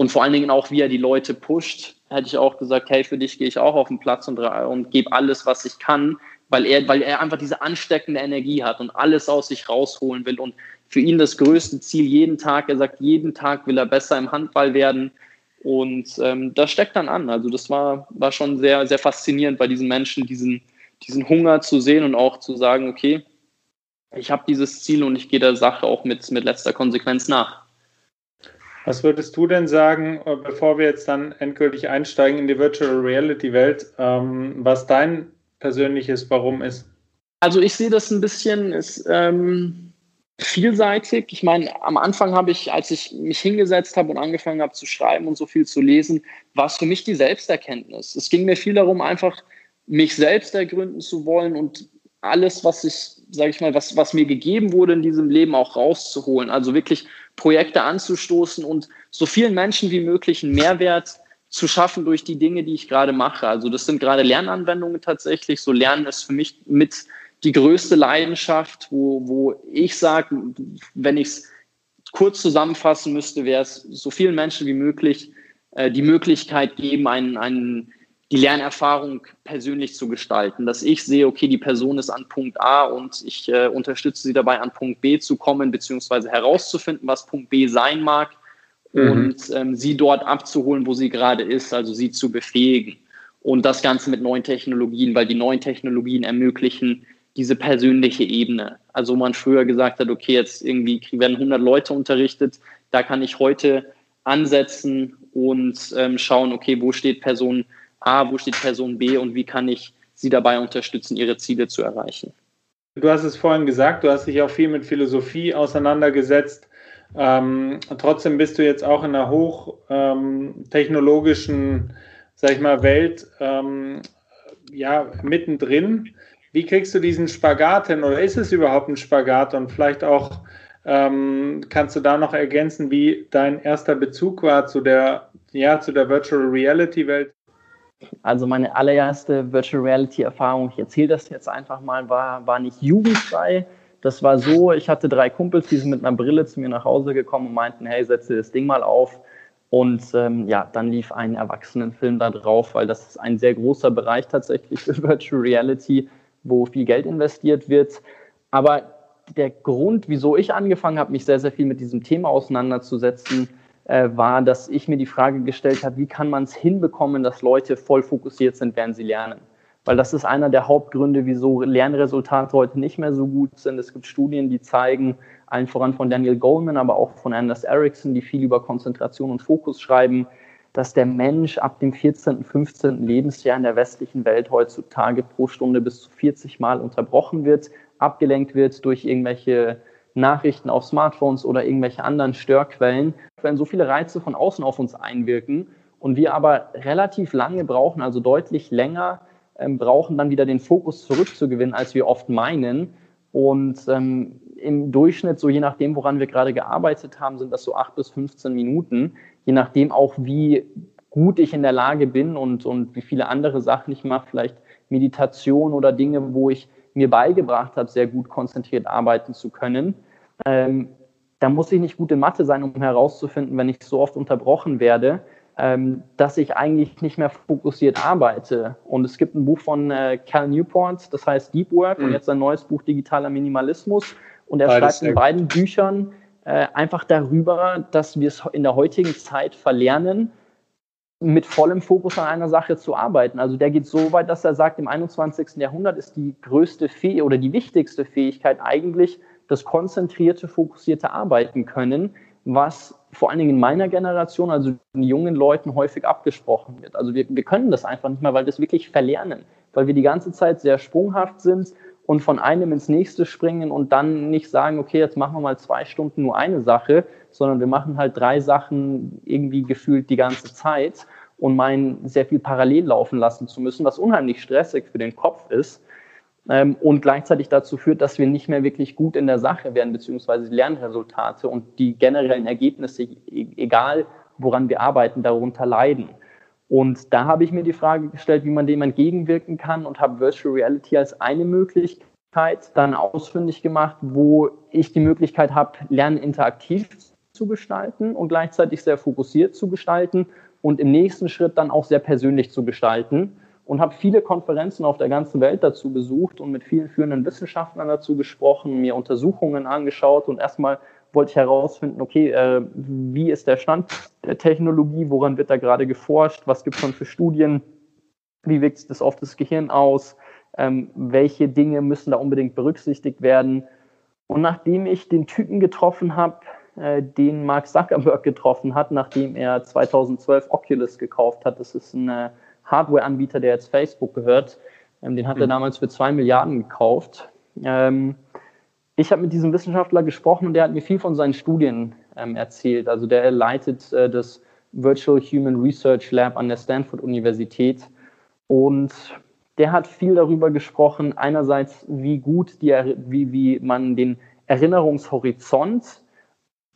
und vor allen Dingen auch, wie er die Leute pusht, hätte ich auch gesagt, hey, für dich gehe ich auch auf den Platz und, und gebe alles, was ich kann, weil er, weil er einfach diese ansteckende Energie hat und alles aus sich rausholen will. Und für ihn das größte Ziel jeden Tag, er sagt, jeden Tag will er besser im Handball werden. Und ähm, das steckt dann an. Also das war, war schon sehr, sehr faszinierend bei diesen Menschen, diesen, diesen Hunger zu sehen und auch zu sagen, okay, ich habe dieses Ziel und ich gehe der Sache auch mit, mit letzter Konsequenz nach. Was würdest du denn sagen, äh, bevor wir jetzt dann endgültig einsteigen in die Virtual Reality Welt, ähm, was dein persönliches Warum ist? Also ich sehe das ein bisschen ist, ähm, vielseitig. Ich meine, am Anfang habe ich, als ich mich hingesetzt habe und angefangen habe zu schreiben und so viel zu lesen, war es für mich die Selbsterkenntnis. Es ging mir viel darum, einfach mich selbst ergründen zu wollen und alles, was ich, sage ich mal, was, was mir gegeben wurde in diesem Leben auch rauszuholen. Also wirklich Projekte anzustoßen und so vielen Menschen wie möglich einen Mehrwert zu schaffen durch die Dinge, die ich gerade mache. Also das sind gerade Lernanwendungen tatsächlich. So Lernen ist für mich mit die größte Leidenschaft, wo, wo ich sage, wenn ich es kurz zusammenfassen müsste, wäre es so vielen Menschen wie möglich äh, die Möglichkeit geben, einen, einen die Lernerfahrung persönlich zu gestalten, dass ich sehe, okay, die Person ist an Punkt A und ich äh, unterstütze sie dabei, an Punkt B zu kommen, beziehungsweise herauszufinden, was Punkt B sein mag mhm. und ähm, sie dort abzuholen, wo sie gerade ist, also sie zu befähigen. Und das Ganze mit neuen Technologien, weil die neuen Technologien ermöglichen diese persönliche Ebene. Also man früher gesagt hat, okay, jetzt irgendwie werden 100 Leute unterrichtet, da kann ich heute ansetzen und ähm, schauen, okay, wo steht Person A, wo steht Person B und wie kann ich sie dabei unterstützen, ihre Ziele zu erreichen. Du hast es vorhin gesagt, du hast dich auch viel mit Philosophie auseinandergesetzt. Ähm, trotzdem bist du jetzt auch in einer hochtechnologischen, ähm, sag ich mal, Welt ähm, ja, mittendrin. Wie kriegst du diesen Spagat hin oder ist es überhaupt ein Spagat und vielleicht auch Ähm, kannst du da noch ergänzen, wie dein erster Bezug war zu der, ja, zu der Virtual Reality Welt? Also meine allererste Virtual Reality Erfahrung, ich erzähle das jetzt einfach mal, war, war nicht jugendfrei. Das war so, ich hatte drei Kumpels, die sind mit einer Brille zu mir nach Hause gekommen und meinten, hey, setze das Ding mal auf. Und ähm, ja, dann lief ein Erwachsenenfilm da drauf, weil das ist ein sehr großer Bereich tatsächlich für Virtual Reality, wo viel Geld investiert wird. Aber der Grund, wieso ich angefangen habe, mich sehr, sehr viel mit diesem Thema auseinanderzusetzen, war, dass ich mir die Frage gestellt habe, wie kann man es hinbekommen, dass Leute voll fokussiert sind, während sie lernen. Weil das ist einer der Hauptgründe, wieso Lernresultate heute nicht mehr so gut sind. Es gibt Studien, die zeigen, allen voran von Daniel Goleman, aber auch von Anders Ericsson, die viel über Konzentration und Fokus schreiben, dass der Mensch ab dem 14., 15. Lebensjahr in der westlichen Welt heutzutage pro Stunde bis zu 40 Mal unterbrochen wird, abgelenkt wird durch irgendwelche Nachrichten auf Smartphones oder irgendwelche anderen Störquellen, wenn so viele Reize von außen auf uns einwirken und wir aber relativ lange brauchen, also deutlich länger ähm, brauchen, dann wieder den Fokus zurückzugewinnen, als wir oft meinen. Und ähm, im Durchschnitt, so je nachdem, woran wir gerade gearbeitet haben, sind das so acht bis 15 Minuten, je nachdem auch, wie gut ich in der Lage bin und, und wie viele andere Sachen ich mache, vielleicht Meditation oder Dinge, wo ich mir beigebracht habe, sehr gut konzentriert arbeiten zu können. Ähm, da muss ich nicht gut in Mathe sein, um herauszufinden, wenn ich so oft unterbrochen werde, ähm, dass ich eigentlich nicht mehr fokussiert arbeite. Und es gibt ein Buch von äh, Cal Newport, das heißt Deep Work mhm. und jetzt ein neues Buch Digitaler Minimalismus. Und er Beides schreibt in beiden Büchern äh, einfach darüber, dass wir es in der heutigen Zeit verlernen, mit vollem Fokus an einer Sache zu arbeiten. Also der geht so weit, dass er sagt, im 21. Jahrhundert ist die größte Fähigkeit oder die wichtigste Fähigkeit eigentlich das konzentrierte, fokussierte Arbeiten können, was vor allen Dingen in meiner Generation, also den jungen Leuten, häufig abgesprochen wird. Also wir, wir können das einfach nicht mehr, weil wir das wirklich verlernen, weil wir die ganze Zeit sehr sprunghaft sind und von einem ins nächste springen und dann nicht sagen, okay, jetzt machen wir mal zwei Stunden nur eine Sache, sondern wir machen halt drei Sachen irgendwie gefühlt die ganze Zeit und meinen, sehr viel parallel laufen lassen zu müssen, was unheimlich stressig für den Kopf ist ähm, und gleichzeitig dazu führt, dass wir nicht mehr wirklich gut in der Sache werden, beziehungsweise Lernresultate und die generellen Ergebnisse, e-, egal woran wir arbeiten, darunter leiden. Und da habe ich mir die Frage gestellt, wie man dem entgegenwirken kann und habe Virtual Reality als eine Möglichkeit dann ausfindig gemacht, wo ich die Möglichkeit habe, Lernen interaktiv zu gestalten und gleichzeitig sehr fokussiert zu gestalten und im nächsten Schritt dann auch sehr persönlich zu gestalten. Und habe viele Konferenzen auf der ganzen Welt dazu besucht und mit vielen führenden Wissenschaftlern dazu gesprochen, mir Untersuchungen angeschaut und erstmal wollte ich herausfinden, okay, äh, wie ist der Stand der Technologie, woran wird da gerade geforscht, was gibt es schon für Studien, wie wirkt sich das auf das Gehirn aus, ähm, welche Dinge müssen da unbedingt berücksichtigt werden. Und nachdem ich den Typen getroffen habe, äh, den Mark Zuckerberg getroffen hat, nachdem er 2012 Oculus gekauft hat, das ist ein äh, Hardware-Anbieter, der jetzt Facebook gehört, ähm, den hat mhm. er damals für zwei Milliarden gekauft. Ähm, ich habe mit diesem Wissenschaftler gesprochen und der hat mir viel von seinen Studien ähm, erzählt. Also der leitet äh, das Virtual Human Research Lab an der Stanford Universität und der hat viel darüber gesprochen, einerseits wie gut die, wie, wie man den Erinnerungshorizont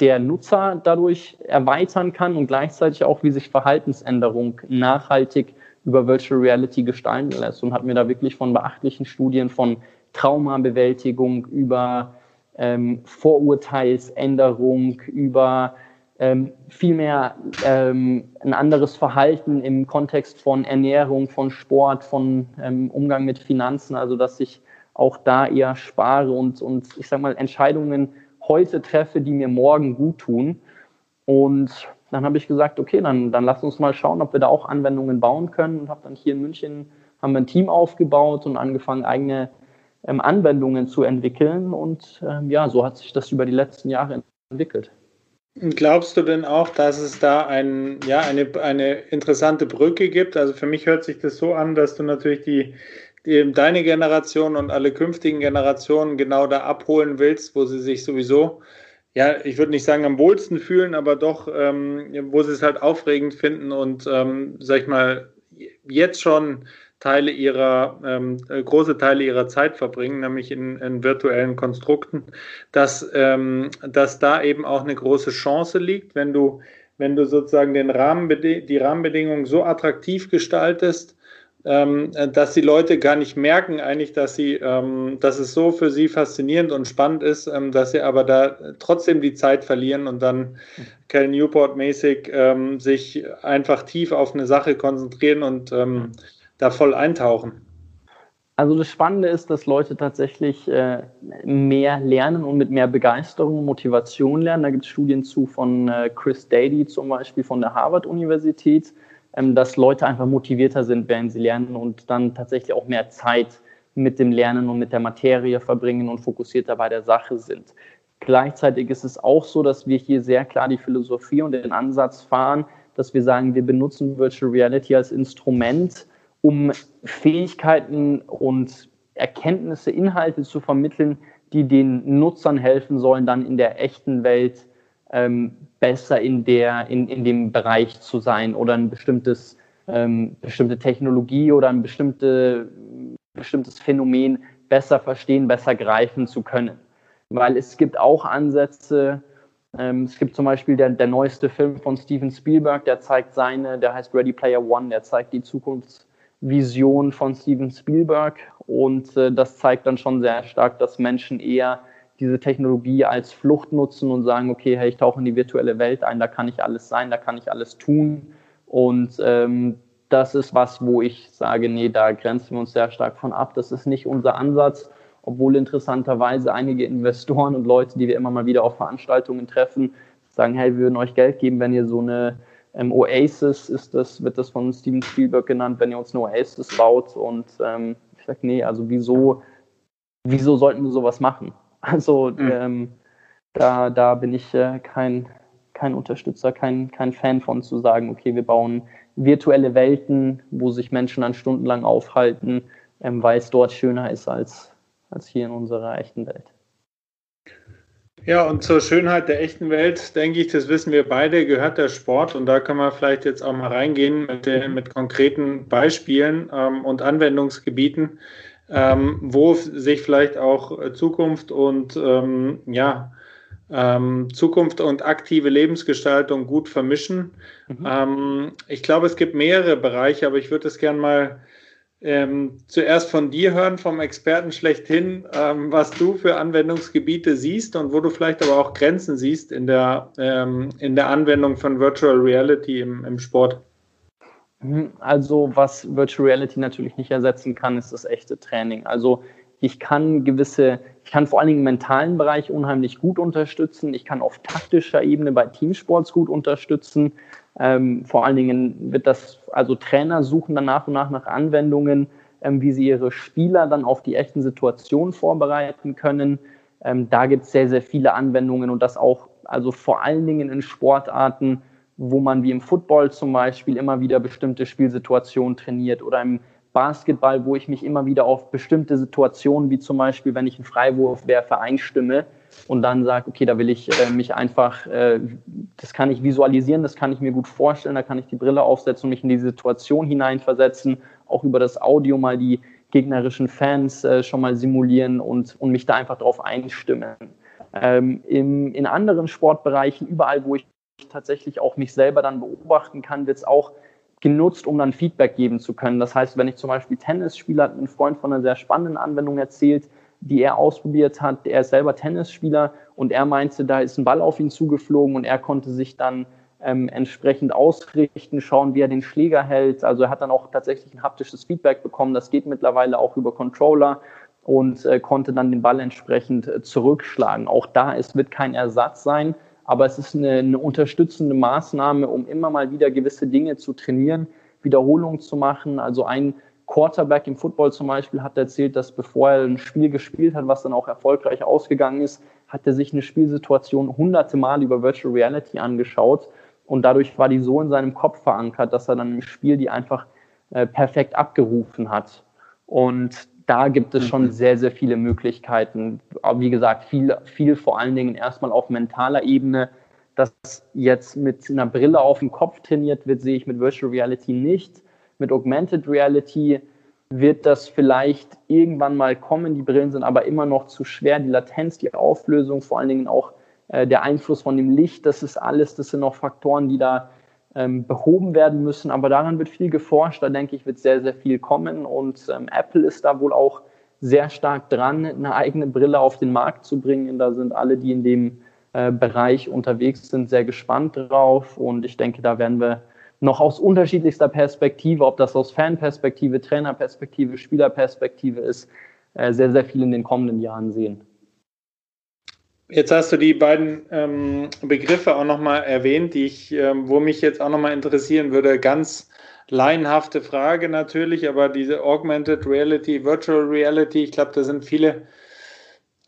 der Nutzer dadurch erweitern kann und gleichzeitig auch, wie sich Verhaltensänderung nachhaltig über Virtual Reality gestalten lässt und hat mir da wirklich von beachtlichen Studien von Traumabewältigung über ähm, Vorurteilsänderung, über ähm, vielmehr ähm, ein anderes Verhalten im Kontext von Ernährung, von Sport, von ähm, Umgang mit Finanzen, also dass ich auch da eher spare und, und ich sag mal Entscheidungen heute treffe, die mir morgen gut tun. Und dann habe ich gesagt, okay, dann, dann lass uns mal schauen, ob wir da auch Anwendungen bauen können und habe dann hier in München haben wir ein Team aufgebaut und angefangen, eigene ähm, Anwendungen zu entwickeln. Und ähm, ja, so hat sich das über die letzten Jahre entwickelt. Glaubst du denn auch, dass es da ein, ja, eine, eine interessante Brücke gibt? Also für mich hört sich das so an, dass du natürlich die, die, deine Generation und alle künftigen Generationen genau da abholen willst, wo sie sich sowieso ja, ich würde nicht sagen am wohlsten fühlen, aber doch, ähm, wo sie es halt aufregend finden und, ähm, sag ich mal, jetzt schon Teile ihrer, ähm, äh, große Teile ihrer Zeit verbringen, nämlich in, in virtuellen Konstrukten, dass, ähm, dass da eben auch eine große Chance liegt, wenn du, wenn du sozusagen den Rahmenbede die Rahmenbedingungen so attraktiv gestaltest, ähm, dass die Leute gar nicht merken eigentlich, dass sie, ähm, dass es so für sie faszinierend und spannend ist, ähm, dass sie aber da trotzdem die Zeit verlieren und dann Cal Newport mäßig ähm, sich einfach tief auf eine Sache konzentrieren und da voll eintauchen. Also das Spannende ist, dass Leute tatsächlich äh, mehr lernen und mit mehr Begeisterung und Motivation lernen. Da gibt es Studien zu von äh, Chris Dady zum Beispiel von der Harvard-Universität ähm, dass Leute einfach motivierter sind, während sie lernen und dann tatsächlich auch mehr Zeit mit dem Lernen und mit der Materie verbringen und fokussierter bei der Sache sind. Gleichzeitig ist es auch so, dass wir hier sehr klar die Philosophie und den Ansatz fahren, dass wir sagen, wir benutzen Virtual Reality als Instrument, um Fähigkeiten und Erkenntnisse, Inhalte zu vermitteln, die den Nutzern helfen sollen, dann in der echten Welt ähm, besser in, der, in, in dem Bereich zu sein oder ein bestimmtes, ähm, bestimmte Technologie oder ein bestimmte, bestimmtes Phänomen besser verstehen, besser greifen zu können. Weil es gibt auch Ansätze, ähm, es gibt zum Beispiel der, der neueste Film von Steven Spielberg, der zeigt seine, der heißt Ready Player One, der zeigt die Zukunftsvision von Steven Spielberg und äh, das zeigt dann schon sehr stark, dass Menschen eher diese Technologie als Flucht nutzen und sagen, okay, hey, ich tauche in die virtuelle Welt ein, da kann ich alles sein, da kann ich alles tun. Und ähm, das ist was, wo ich sage, nee, da grenzen wir uns sehr stark von ab. Das ist nicht unser Ansatz, obwohl interessanterweise einige Investoren und Leute, die wir immer mal wieder auf Veranstaltungen treffen, sagen, hey, wir würden euch Geld geben, wenn ihr so eine ähm, Oasis ist das, wird das von Steven Spielberg genannt, wenn ihr uns eine Oasis baut. Und ähm, ich sage, nee, also wieso, wieso sollten wir sowas machen? Also mhm. ähm, da, da bin ich äh, kein, kein Unterstützer, kein, kein Fan von zu sagen, okay, wir bauen virtuelle Welten, wo sich Menschen dann stundenlang aufhalten, ähm, weil es dort schöner ist als, als hier in unserer echten Welt. Ja, und zur Schönheit der echten Welt, denke ich, das wissen wir beide, gehört der Sport. Und da können wir vielleicht jetzt auch mal reingehen mit, den, mit konkreten Beispielen ähm, und Anwendungsgebieten, ähm, wo sich vielleicht auch Zukunft und ähm, ja, ähm, Zukunft und aktive Lebensgestaltung gut vermischen. Mhm. Ähm, ich glaube, es gibt mehrere Bereiche, aber ich würde es gerne mal ähm, zuerst von dir hören, vom Experten schlechthin, ähm, was du für Anwendungsgebiete siehst und wo du vielleicht aber auch Grenzen siehst in der, in der Anwendung von Virtual Reality im, im Sport. Mhm. Also was Virtual Reality natürlich nicht ersetzen kann, ist das echte Training. Also ich kann gewisse, ich kann vor allen Dingen im mentalen Bereich unheimlich gut unterstützen. Ich kann auf taktischer Ebene bei Teamsports gut unterstützen. Ähm, vor allen Dingen wird das, also Trainer suchen dann nach und nach nach Anwendungen, ähm, wie sie ihre Spieler dann auf die echten Situationen vorbereiten können. Ähm, da gibt es sehr, sehr viele Anwendungen und das auch, also vor allen Dingen in Sportarten, wo man wie im Football zum Beispiel immer wieder bestimmte Spielsituationen trainiert oder im Basketball, wo ich mich immer wieder auf bestimmte Situationen, wie zum Beispiel, wenn ich einen Freiwurf werfe, einstimme und dann sage, okay, da will ich äh, mich einfach, äh, das kann ich visualisieren, das kann ich mir gut vorstellen, da kann ich die Brille aufsetzen und mich in die Situation hineinversetzen, auch über das Audio mal die gegnerischen Fans äh, schon mal simulieren und, und mich da einfach drauf einstimmen. Ähm, im, in anderen Sportbereichen, überall, wo ich tatsächlich auch mich selber dann beobachten kann, wird es auch genutzt, um dann Feedback geben zu können. Das heißt, wenn ich zum Beispiel Tennis spiele, hat ein Freund von einer sehr spannenden Anwendung erzählt, die er ausprobiert hat. Er ist selber Tennisspieler und er meinte, da ist ein Ball auf ihn zugeflogen und er konnte sich dann ähm, entsprechend ausrichten, schauen, wie er den Schläger hält. Also er hat dann auch tatsächlich ein haptisches Feedback bekommen. Das geht mittlerweile auch über Controller und äh, konnte dann den Ball entsprechend äh, zurückschlagen. Auch da, es wird kein Ersatz sein, aber es ist eine, eine unterstützende Maßnahme, um immer mal wieder gewisse Dinge zu trainieren, Wiederholungen zu machen. Also ein Quarterback im Football zum Beispiel hat erzählt, dass bevor er ein Spiel gespielt hat, was dann auch erfolgreich ausgegangen ist, hat er sich eine Spielsituation hunderte Mal über Virtual Reality angeschaut und dadurch war die so in seinem Kopf verankert, dass er dann im Spiel die einfach äh, perfekt abgerufen hat. Und da gibt es schon mhm. sehr, sehr viele Möglichkeiten. Aber wie gesagt, viel, viel vor allen Dingen erstmal auf mentaler Ebene. Dass jetzt mit einer Brille auf dem Kopf trainiert wird, sehe ich mit Virtual Reality nicht. Mit Augmented Reality wird das vielleicht irgendwann mal kommen. Die Brillen sind aber immer noch zu schwer. Die Latenz, die Auflösung, vor allen Dingen auch äh, der Einfluss von dem Licht, das ist alles, das sind noch Faktoren, die da ähm, behoben werden müssen. Aber daran wird viel geforscht. Da denke ich, wird sehr, sehr viel kommen. Und ähm, Apple ist da wohl auch sehr stark dran, eine eigene Brille auf den Markt zu bringen. Da sind alle, die in dem äh, Bereich unterwegs sind, sehr gespannt drauf. Und ich denke, da werden wir noch aus unterschiedlichster Perspektive, ob das aus Fanperspektive, Trainerperspektive, Spielerperspektive ist, äh, sehr, sehr viel in den kommenden Jahren sehen. Jetzt hast du die beiden ähm, Begriffe auch nochmal erwähnt, die ich, ähm, wo mich jetzt auch nochmal interessieren würde. Ganz laienhafte Frage natürlich, aber diese Augmented Reality, Virtual Reality, ich glaube, da sind viele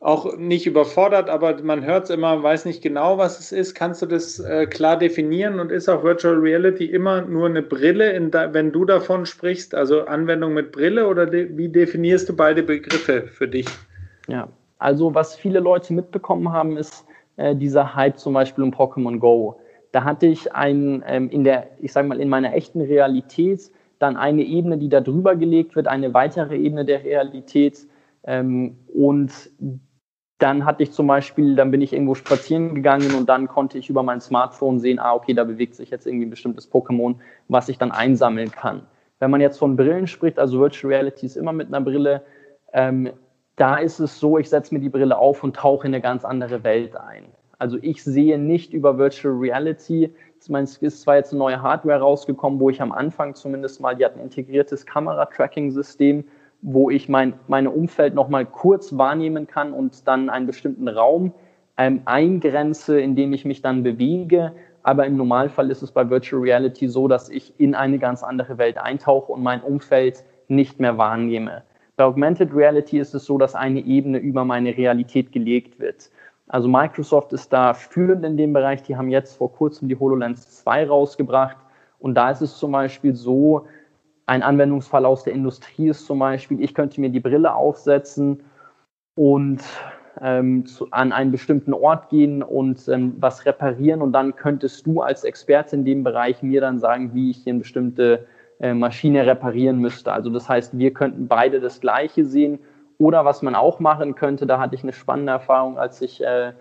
auch nicht überfordert, aber man hört es immer, weiß nicht genau, was es ist. Kannst du das äh, klar definieren und ist auch Virtual Reality immer nur eine Brille, da, wenn du davon sprichst, also Anwendung mit Brille oder de wie definierst du beide Begriffe für dich? Ja, also was viele Leute mitbekommen haben, ist äh, dieser Hype zum Beispiel um Pokémon Go. Da hatte ich ein, ähm, in der, ich sage mal, in meiner echten Realität dann eine Ebene, die da drüber gelegt wird, eine weitere Ebene der Realität. Ähm, und dann hatte ich zum Beispiel, dann bin ich irgendwo spazieren gegangen und dann konnte ich über mein Smartphone sehen, ah, okay, da bewegt sich jetzt irgendwie ein bestimmtes Pokémon, was ich dann einsammeln kann. Wenn man jetzt von Brillen spricht, also Virtual Reality ist immer mit einer Brille, ähm, da ist es so, ich setze mir die Brille auf und tauche in eine ganz andere Welt ein. Also ich sehe nicht über Virtual Reality, es ist zwar jetzt eine neue Hardware rausgekommen, wo ich am Anfang zumindest mal, die hat ein integriertes Kamera-Tracking-System, wo ich mein meine Umfeld nochmal kurz wahrnehmen kann und dann einen bestimmten Raum ähm, eingrenze, in dem ich mich dann bewege. Aber im Normalfall ist es bei Virtual Reality so, dass ich in eine ganz andere Welt eintauche und mein Umfeld nicht mehr wahrnehme. Bei Augmented Reality ist es so, dass eine Ebene über meine Realität gelegt wird. Also Microsoft ist da führend in dem Bereich. Die haben jetzt vor kurzem die HoloLens 2 rausgebracht. Und da ist es zum Beispiel so, ein Anwendungsfall aus der Industrie ist zum Beispiel, ich könnte mir die Brille aufsetzen und ähm, zu, an einen bestimmten Ort gehen und ähm, was reparieren und dann könntest du als Experte in dem Bereich mir dann sagen, wie ich hier eine bestimmte äh, Maschine reparieren müsste. Also das heißt, wir könnten beide das Gleiche sehen. Oder was man auch machen könnte, da hatte ich eine spannende Erfahrung, als ich äh,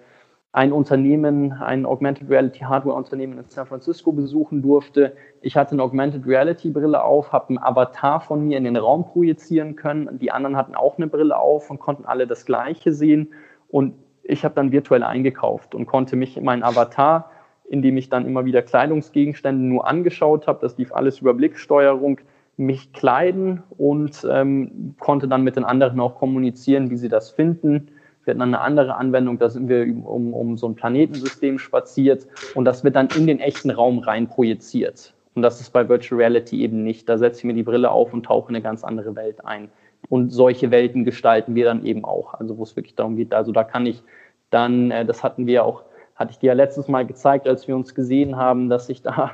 ein Unternehmen, ein Augmented Reality Hardware Unternehmen in San Francisco besuchen durfte. Ich hatte eine Augmented Reality Brille auf, habe einen Avatar von mir in den Raum projizieren können. Die anderen hatten auch eine Brille auf und konnten alle das Gleiche sehen. Und ich habe dann virtuell eingekauft und konnte mich in meinen Avatar, indem ich dann immer wieder Kleidungsgegenstände nur angeschaut habe, das lief alles über Blicksteuerung, mich kleiden und ähm, konnte dann mit den anderen auch kommunizieren, wie sie das finden wir hatten eine andere Anwendung, da sind wir um, um so ein Planetensystem spaziert und das wird dann in den echten Raum rein projiziert. Und das ist bei Virtual Reality eben nicht. Da setze ich mir die Brille auf und tauche in eine ganz andere Welt ein. Und solche Welten gestalten wir dann eben auch. Also wo es wirklich darum geht, also da kann ich dann, äh, das hatten wir auch, hatte ich dir ja letztes Mal gezeigt, als wir uns gesehen haben, dass ich da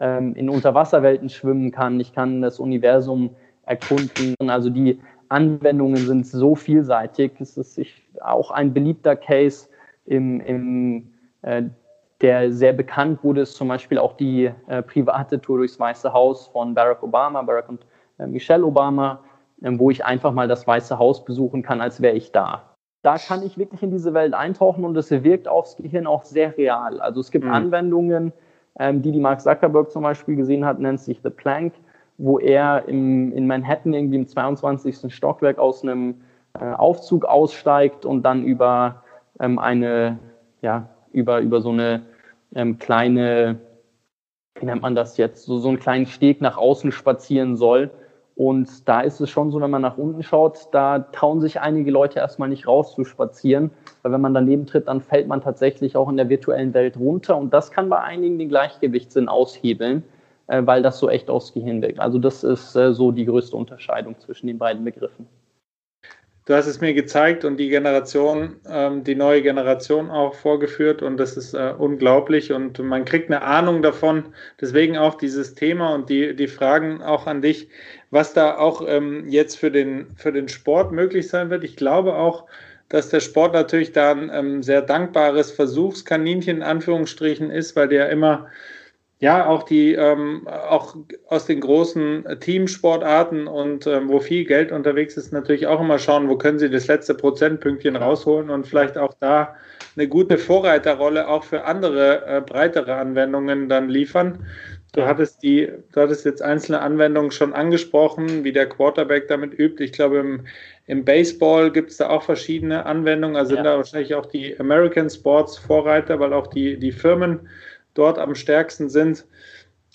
ähm, in Unterwasserwelten schwimmen kann. Ich kann das Universum erkunden. Also die Anwendungen sind so vielseitig. Es ist auch ein beliebter Case, im, im, äh, der sehr bekannt wurde, ist zum Beispiel auch die äh, private Tour durchs Weiße Haus von Barack Obama, Barack und äh, Michelle Obama, ähm, wo ich einfach mal das Weiße Haus besuchen kann, als wäre ich da. Da kann ich wirklich in diese Welt eintauchen und es wirkt aufs Gehirn auch sehr real. Also es gibt mhm. Anwendungen, ähm, die die Mark Zuckerberg zum Beispiel gesehen hat, nennt sich The Plank wo er im, in Manhattan irgendwie im 22. Stockwerk aus einem äh, Aufzug aussteigt und dann über ähm, eine, ja, über, über so eine ähm, kleine, wie nennt man das jetzt, so, so einen kleinen Steg nach außen spazieren soll. Und da ist es schon so, wenn man nach unten schaut, da trauen sich einige Leute erstmal nicht raus zu spazieren, weil wenn man daneben tritt, dann fällt man tatsächlich auch in der virtuellen Welt runter und das kann bei einigen den Gleichgewichtssinn aushebeln äh, weil das so echt aufs Gehirn wirkt. Also das ist äh, so die größte Unterscheidung zwischen den beiden Begriffen. Du hast es mir gezeigt und die Generation, ähm, die neue Generation auch vorgeführt und das ist äh, unglaublich und man kriegt eine Ahnung davon. Deswegen auch dieses Thema und die, die Fragen auch an dich, was da auch ähm, jetzt für den, für den Sport möglich sein wird. Ich glaube auch, dass der Sport natürlich da ein ähm, sehr dankbares Versuchskaninchen in Anführungsstrichen ist, weil der immer ja, auch die, ähm, auch aus den großen Teamsportarten und ähm, wo viel Geld unterwegs ist, natürlich auch immer schauen, wo können sie das letzte Prozentpünktchen rausholen und vielleicht auch da eine gute Vorreiterrolle auch für andere äh, breitere Anwendungen dann liefern. Du hattest die, du hattest jetzt einzelne Anwendungen schon angesprochen, wie der Quarterback damit übt. Ich glaube, im, im Baseball gibt es da auch verschiedene Anwendungen. Also ja. sind da wahrscheinlich auch die American Sports Vorreiter, weil auch die, die Firmen dort am stärksten sind.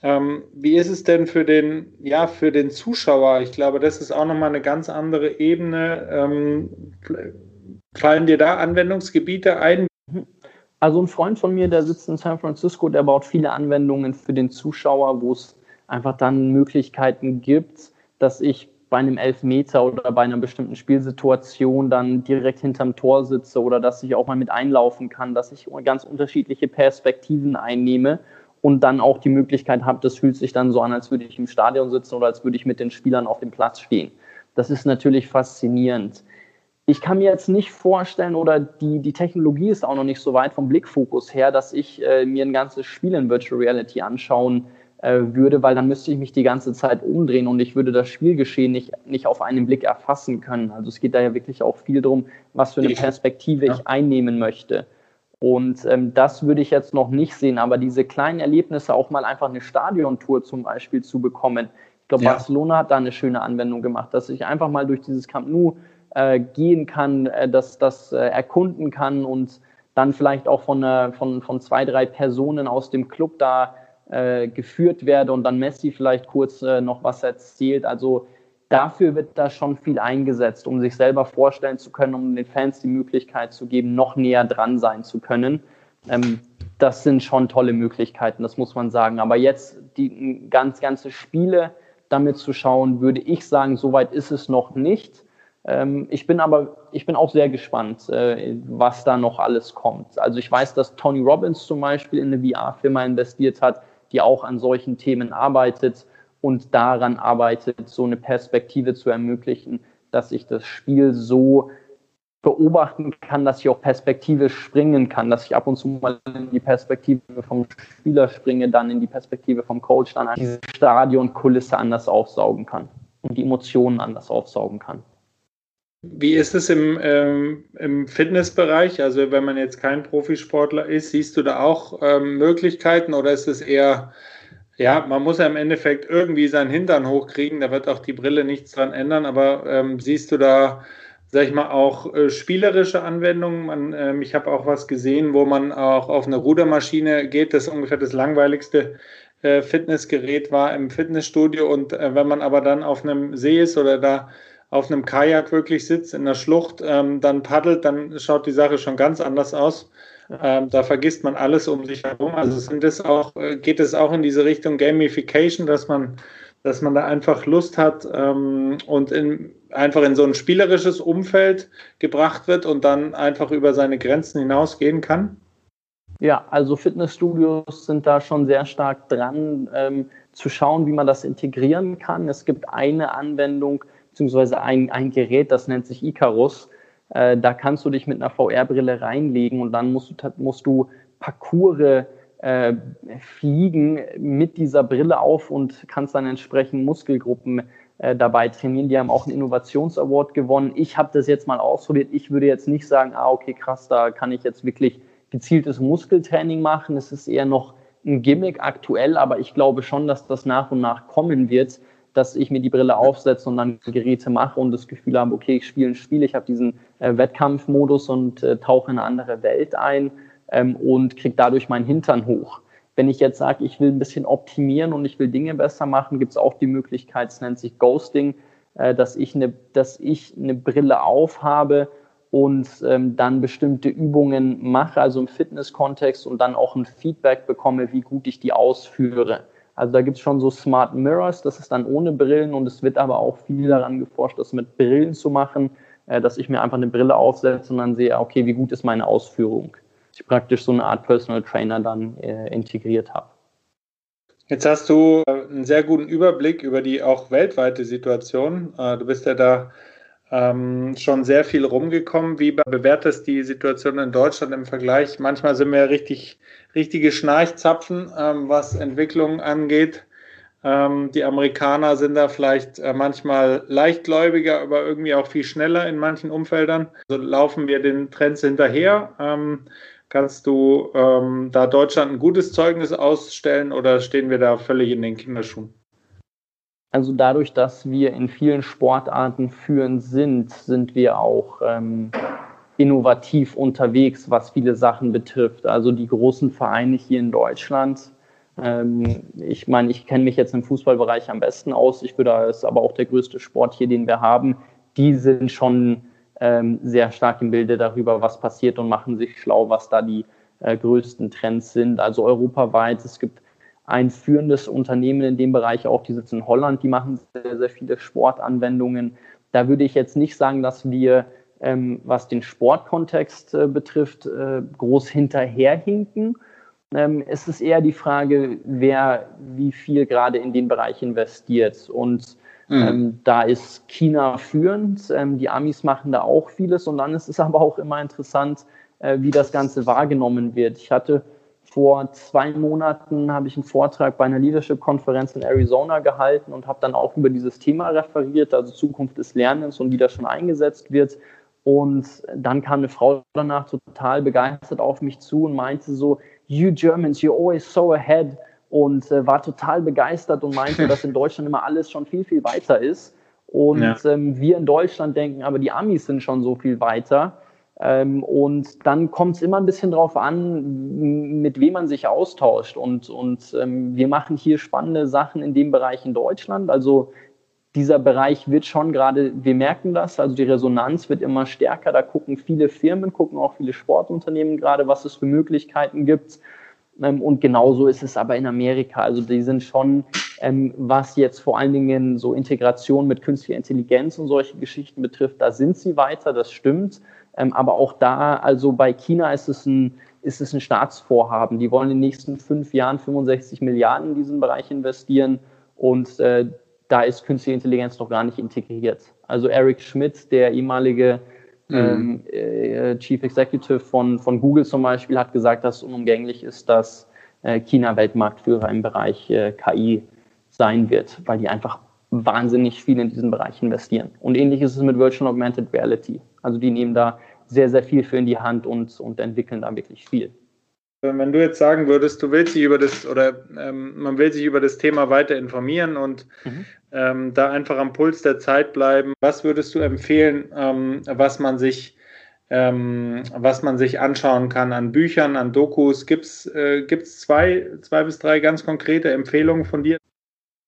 Ähm, wie ist es denn für den, ja, für den Zuschauer? Ich glaube, das ist auch nochmal eine ganz andere Ebene. Ähm, fallen dir da Anwendungsgebiete ein? Also ein Freund von mir, der sitzt in San Francisco, der baut viele Anwendungen für den Zuschauer, wo es einfach dann Möglichkeiten gibt, dass ich bei einem Elfmeter oder bei einer bestimmten Spielsituation dann direkt hinterm Tor sitze oder dass ich auch mal mit einlaufen kann, dass ich ganz unterschiedliche Perspektiven einnehme und dann auch die Möglichkeit habe, das fühlt sich dann so an, als würde ich im Stadion sitzen oder als würde ich mit den Spielern auf dem Platz stehen. Das ist natürlich faszinierend. Ich kann mir jetzt nicht vorstellen, oder die, die Technologie ist auch noch nicht so weit vom Blickfokus her, dass ich äh, mir ein ganzes Spiel in Virtual Reality anschauen äh, würde, weil dann müsste ich mich die ganze Zeit umdrehen und ich würde das Spielgeschehen nicht, nicht auf einen Blick erfassen können. Also es geht da ja wirklich auch viel darum, was für eine Perspektive ich einnehmen möchte. Und ähm, das würde ich jetzt noch nicht sehen, aber diese kleinen Erlebnisse, auch mal einfach eine Stadiontour zum Beispiel zu bekommen. Ich glaube, ja. Barcelona hat da eine schöne Anwendung gemacht, dass ich einfach mal durch dieses Camp Nou äh, gehen kann, äh, das, das äh, erkunden kann und dann vielleicht auch von, äh, von, von zwei, drei Personen aus dem Club da äh, geführt werde und dann Messi vielleicht kurz äh, noch was erzählt. Also dafür wird da schon viel eingesetzt, um sich selber vorstellen zu können, um den Fans die Möglichkeit zu geben, noch näher dran sein zu können. Ähm, das sind schon tolle Möglichkeiten, das muss man sagen. Aber jetzt die ganz, ganze Spiele damit zu schauen, würde ich sagen, soweit ist es noch nicht. Ähm, ich bin aber, ich bin auch sehr gespannt, äh, was da noch alles kommt. Also ich weiß, dass Tony Robbins zum Beispiel in eine VR-Firma investiert hat, die auch an solchen Themen arbeitet und daran arbeitet, so eine Perspektive zu ermöglichen, dass ich das Spiel so beobachten kann, dass ich auch perspektivisch springen kann, dass ich ab und zu mal in die Perspektive vom Spieler springe, dann in die Perspektive vom Coach, dann diese Stadionkulisse anders aufsaugen kann und die Emotionen anders aufsaugen kann. Wie ist es im, ähm, im Fitnessbereich? Also wenn man jetzt kein Profisportler ist, siehst du da auch ähm, Möglichkeiten oder ist es eher, ja, man muss ja im Endeffekt irgendwie seinen Hintern hochkriegen, da wird auch die Brille nichts dran ändern, aber ähm, siehst du da, sag ich mal, auch äh, spielerische Anwendungen? Man, ähm, ich habe auch was gesehen, wo man auch auf eine Rudermaschine geht, das ist ungefähr das langweiligste äh, Fitnessgerät war im Fitnessstudio und äh, wenn man aber dann auf einem See ist oder da auf einem Kajak wirklich sitzt in der Schlucht, ähm, dann paddelt, dann schaut die Sache schon ganz anders aus. Ähm, da vergisst man alles um sich herum. Also sind das auch, äh, geht es auch in diese Richtung Gamification, dass man, dass man da einfach Lust hat ähm, und in, einfach in so ein spielerisches Umfeld gebracht wird und dann einfach über seine Grenzen hinausgehen kann? Ja, also Fitnessstudios sind da schon sehr stark dran, ähm, zu schauen, wie man das integrieren kann. Es gibt eine Anwendung, beziehungsweise ein, ein Gerät, das nennt sich Icarus. Äh, da kannst du dich mit einer VR-Brille reinlegen und dann musst du, musst du Parcours äh, fliegen mit dieser Brille auf und kannst dann entsprechend Muskelgruppen äh, dabei trainieren. Die haben auch einen Innovations-Award gewonnen. Ich habe das jetzt mal ausprobiert. Ich würde jetzt nicht sagen, ah, okay, krass, da kann ich jetzt wirklich gezieltes Muskeltraining machen. Es ist eher noch ein Gimmick aktuell, aber ich glaube schon, dass das nach und nach kommen wird dass ich mir die Brille aufsetze und dann Geräte mache und das Gefühl habe, okay, ich spiele ein Spiel, ich habe diesen äh, Wettkampfmodus und äh, tauche in eine andere Welt ein ähm, und kriege dadurch meinen Hintern hoch. Wenn ich jetzt sage, ich will ein bisschen optimieren und ich will Dinge besser machen, gibt es auch die Möglichkeit, es nennt sich Ghosting, äh, dass, ich eine, dass ich eine Brille aufhabe und ähm, dann bestimmte Übungen mache, also im Fitness-Kontext und dann auch ein Feedback bekomme, wie gut ich die ausführe. Also da gibt es schon so Smart Mirrors, das ist dann ohne Brillen und es wird aber auch viel daran geforscht, das mit Brillen zu machen, äh, dass ich mir einfach eine Brille aufsetze und dann sehe, okay, wie gut ist meine Ausführung. Ich praktisch so eine Art Personal Trainer dann äh, integriert habe. Jetzt hast du äh, einen sehr guten Überblick über die auch weltweite Situation. Äh, du bist ja da ähm, schon sehr viel rumgekommen. Wie bewertest du die Situation in Deutschland im Vergleich? Manchmal sind wir richtig, richtige Schnarchzapfen, ähm, was Entwicklungen angeht. Ähm, die Amerikaner sind da vielleicht äh, manchmal leichtgläubiger, aber irgendwie auch viel schneller in manchen Umfeldern. Also laufen wir den Trends hinterher. Ähm, kannst du ähm, da Deutschland ein gutes Zeugnis ausstellen oder stehen wir da völlig in den Kinderschuhen? Also dadurch, dass wir in vielen Sportarten führend sind, sind wir auch ähm, innovativ unterwegs, was viele Sachen betrifft. Also die großen Vereine hier in Deutschland. Ähm, ich meine, ich kenne mich jetzt im Fußballbereich am besten aus. Ich würde, es ist aber auch der größte Sport hier, den wir haben. Die sind schon ähm, sehr stark im Bilde darüber, was passiert und machen sich schlau, was da die äh, größten Trends sind. Also europaweit. Es gibt ein führendes Unternehmen in dem Bereich auch, die sitzen in Holland, die machen sehr, sehr viele Sportanwendungen. Da würde ich jetzt nicht sagen, dass wir, ähm, was den Sportkontext äh, betrifft, äh, groß hinterherhinken. Ähm, es ist eher die Frage, wer wie viel gerade in den Bereich investiert. Und mhm. ähm, da ist China führend, ähm, die Amis machen da auch vieles und dann ist es aber auch immer interessant, äh, wie das Ganze wahrgenommen wird. Ich hatte vor zwei Monaten habe ich einen Vortrag bei einer Leadership-Konferenz in Arizona gehalten und habe dann auch über dieses Thema referiert, also Zukunft des Lernens und wie das schon eingesetzt wird. Und dann kam eine Frau danach total begeistert auf mich zu und meinte so, you Germans, you're always so ahead und äh, war total begeistert und meinte, dass in Deutschland immer alles schon viel, viel weiter ist. Und ja. ähm, wir in Deutschland denken, aber die Amis sind schon so viel weiter. Ähm, und dann kommt es immer ein bisschen drauf an, mit wem man sich austauscht. Und, und ähm, wir machen hier spannende Sachen in dem Bereich in Deutschland. Also dieser Bereich wird schon gerade, wir merken das, also die Resonanz wird immer stärker. Da gucken viele Firmen, gucken auch viele Sportunternehmen gerade, was es für Möglichkeiten gibt. Ähm, und genauso ist es aber in Amerika. Also die sind schon, ähm, was jetzt vor allen Dingen so Integration mit künstlicher Intelligenz und solche Geschichten betrifft, da sind sie weiter, das stimmt. Ähm, aber auch da, also bei China ist es ein, ist es ein Staatsvorhaben. Die wollen in den nächsten fünf Jahren 65 Milliarden in diesen Bereich investieren und äh, da ist künstliche Intelligenz noch gar nicht integriert. Also Eric Schmidt, der ehemalige mhm. ähm, äh, Chief Executive von, von Google zum Beispiel, hat gesagt, dass es unumgänglich ist, dass äh, China Weltmarktführer im Bereich äh, KI sein wird, weil die einfach wahnsinnig viel in diesen Bereich investieren. Und ähnlich ist es mit Virtual Augmented Reality. Also die nehmen da sehr, sehr viel für in die Hand und, und entwickeln da wirklich viel. Wenn du jetzt sagen würdest, du willst dich über das oder ähm, man will sich über das Thema weiter informieren und mhm. ähm, da einfach am Puls der Zeit bleiben, was würdest du empfehlen, ähm, was man sich ähm, was man sich anschauen kann an Büchern, an Dokus? Gibt es äh, zwei, zwei bis drei ganz konkrete Empfehlungen von dir?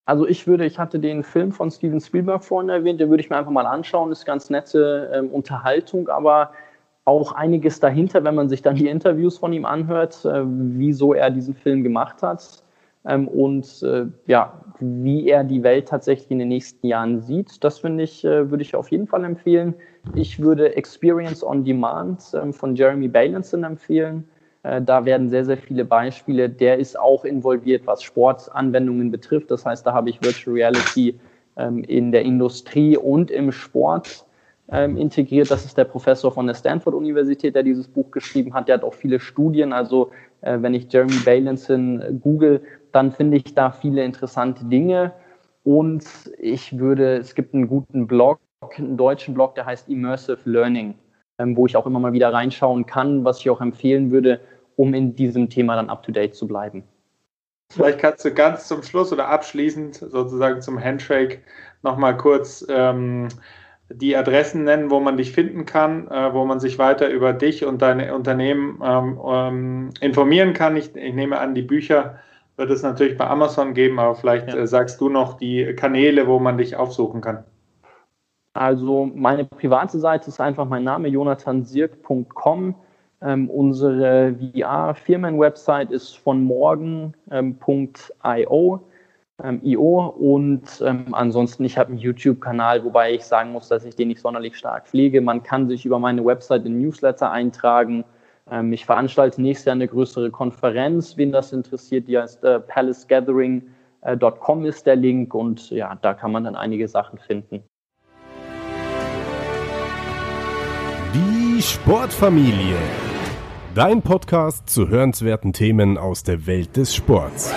Also ich würde, ich hatte den Film von Steven Spielberg vorhin erwähnt, den würde ich mir einfach mal anschauen. Das ist ganz nette ähm, Unterhaltung, aber auch einiges dahinter, wenn man sich dann die Interviews von ihm anhört, äh, wieso er diesen Film gemacht hat ähm, und äh, ja, wie er die Welt tatsächlich in den nächsten Jahren sieht. Das finde ich, äh, würde ich auf jeden Fall empfehlen. Ich würde Experience on Demand ähm, von Jeremy Bailenson empfehlen. Äh, da werden sehr, sehr viele Beispiele. Der ist auch involviert, was Sportanwendungen betrifft. Das heißt, da habe ich Virtual Reality ähm, in der Industrie und im Sport ähm, integriert. Das ist der Professor von der Stanford-Universität, der dieses Buch geschrieben hat. Der hat auch viele Studien. Also äh, wenn ich Jeremy Bailenson google, dann finde ich da viele interessante Dinge. Und ich würde, es gibt einen guten Blog, einen deutschen Blog, der heißt Immersive Learning, ähm, wo ich auch immer mal wieder reinschauen kann, was ich auch empfehlen würde, um in diesem Thema dann up-to-date zu bleiben. Vielleicht kannst du ganz zum Schluss oder abschließend sozusagen zum Handshake nochmal kurz ähm, die Adressen nennen, wo man dich finden kann, äh, wo man sich weiter über dich und deine Unternehmen ähm, ähm, informieren kann. Ich, ich, nehme an, die Bücher wird es natürlich bei Amazon geben, aber vielleicht ja. äh, sagst du noch die Kanäle, wo man dich aufsuchen kann. Also meine private Seite ist einfach mein Name, jonathansirk.com. Ähm, unsere VR-Firmen-Website ist von morgen.io. Ähm, ähm, IO und ähm, ansonsten, ich habe einen YouTube-Kanal, wobei ich sagen muss, dass ich den nicht sonderlich stark pflege. Man kann sich über meine Website in Newsletter eintragen. Ähm, ich veranstalte nächstes Jahr eine größere Konferenz, wen das interessiert, die heißt äh, palacegathering.com ist der Link und ja, da kann man dann einige Sachen finden. Die Sportfamilie. Dein Podcast zu hörenswerten Themen aus der Welt des Sports.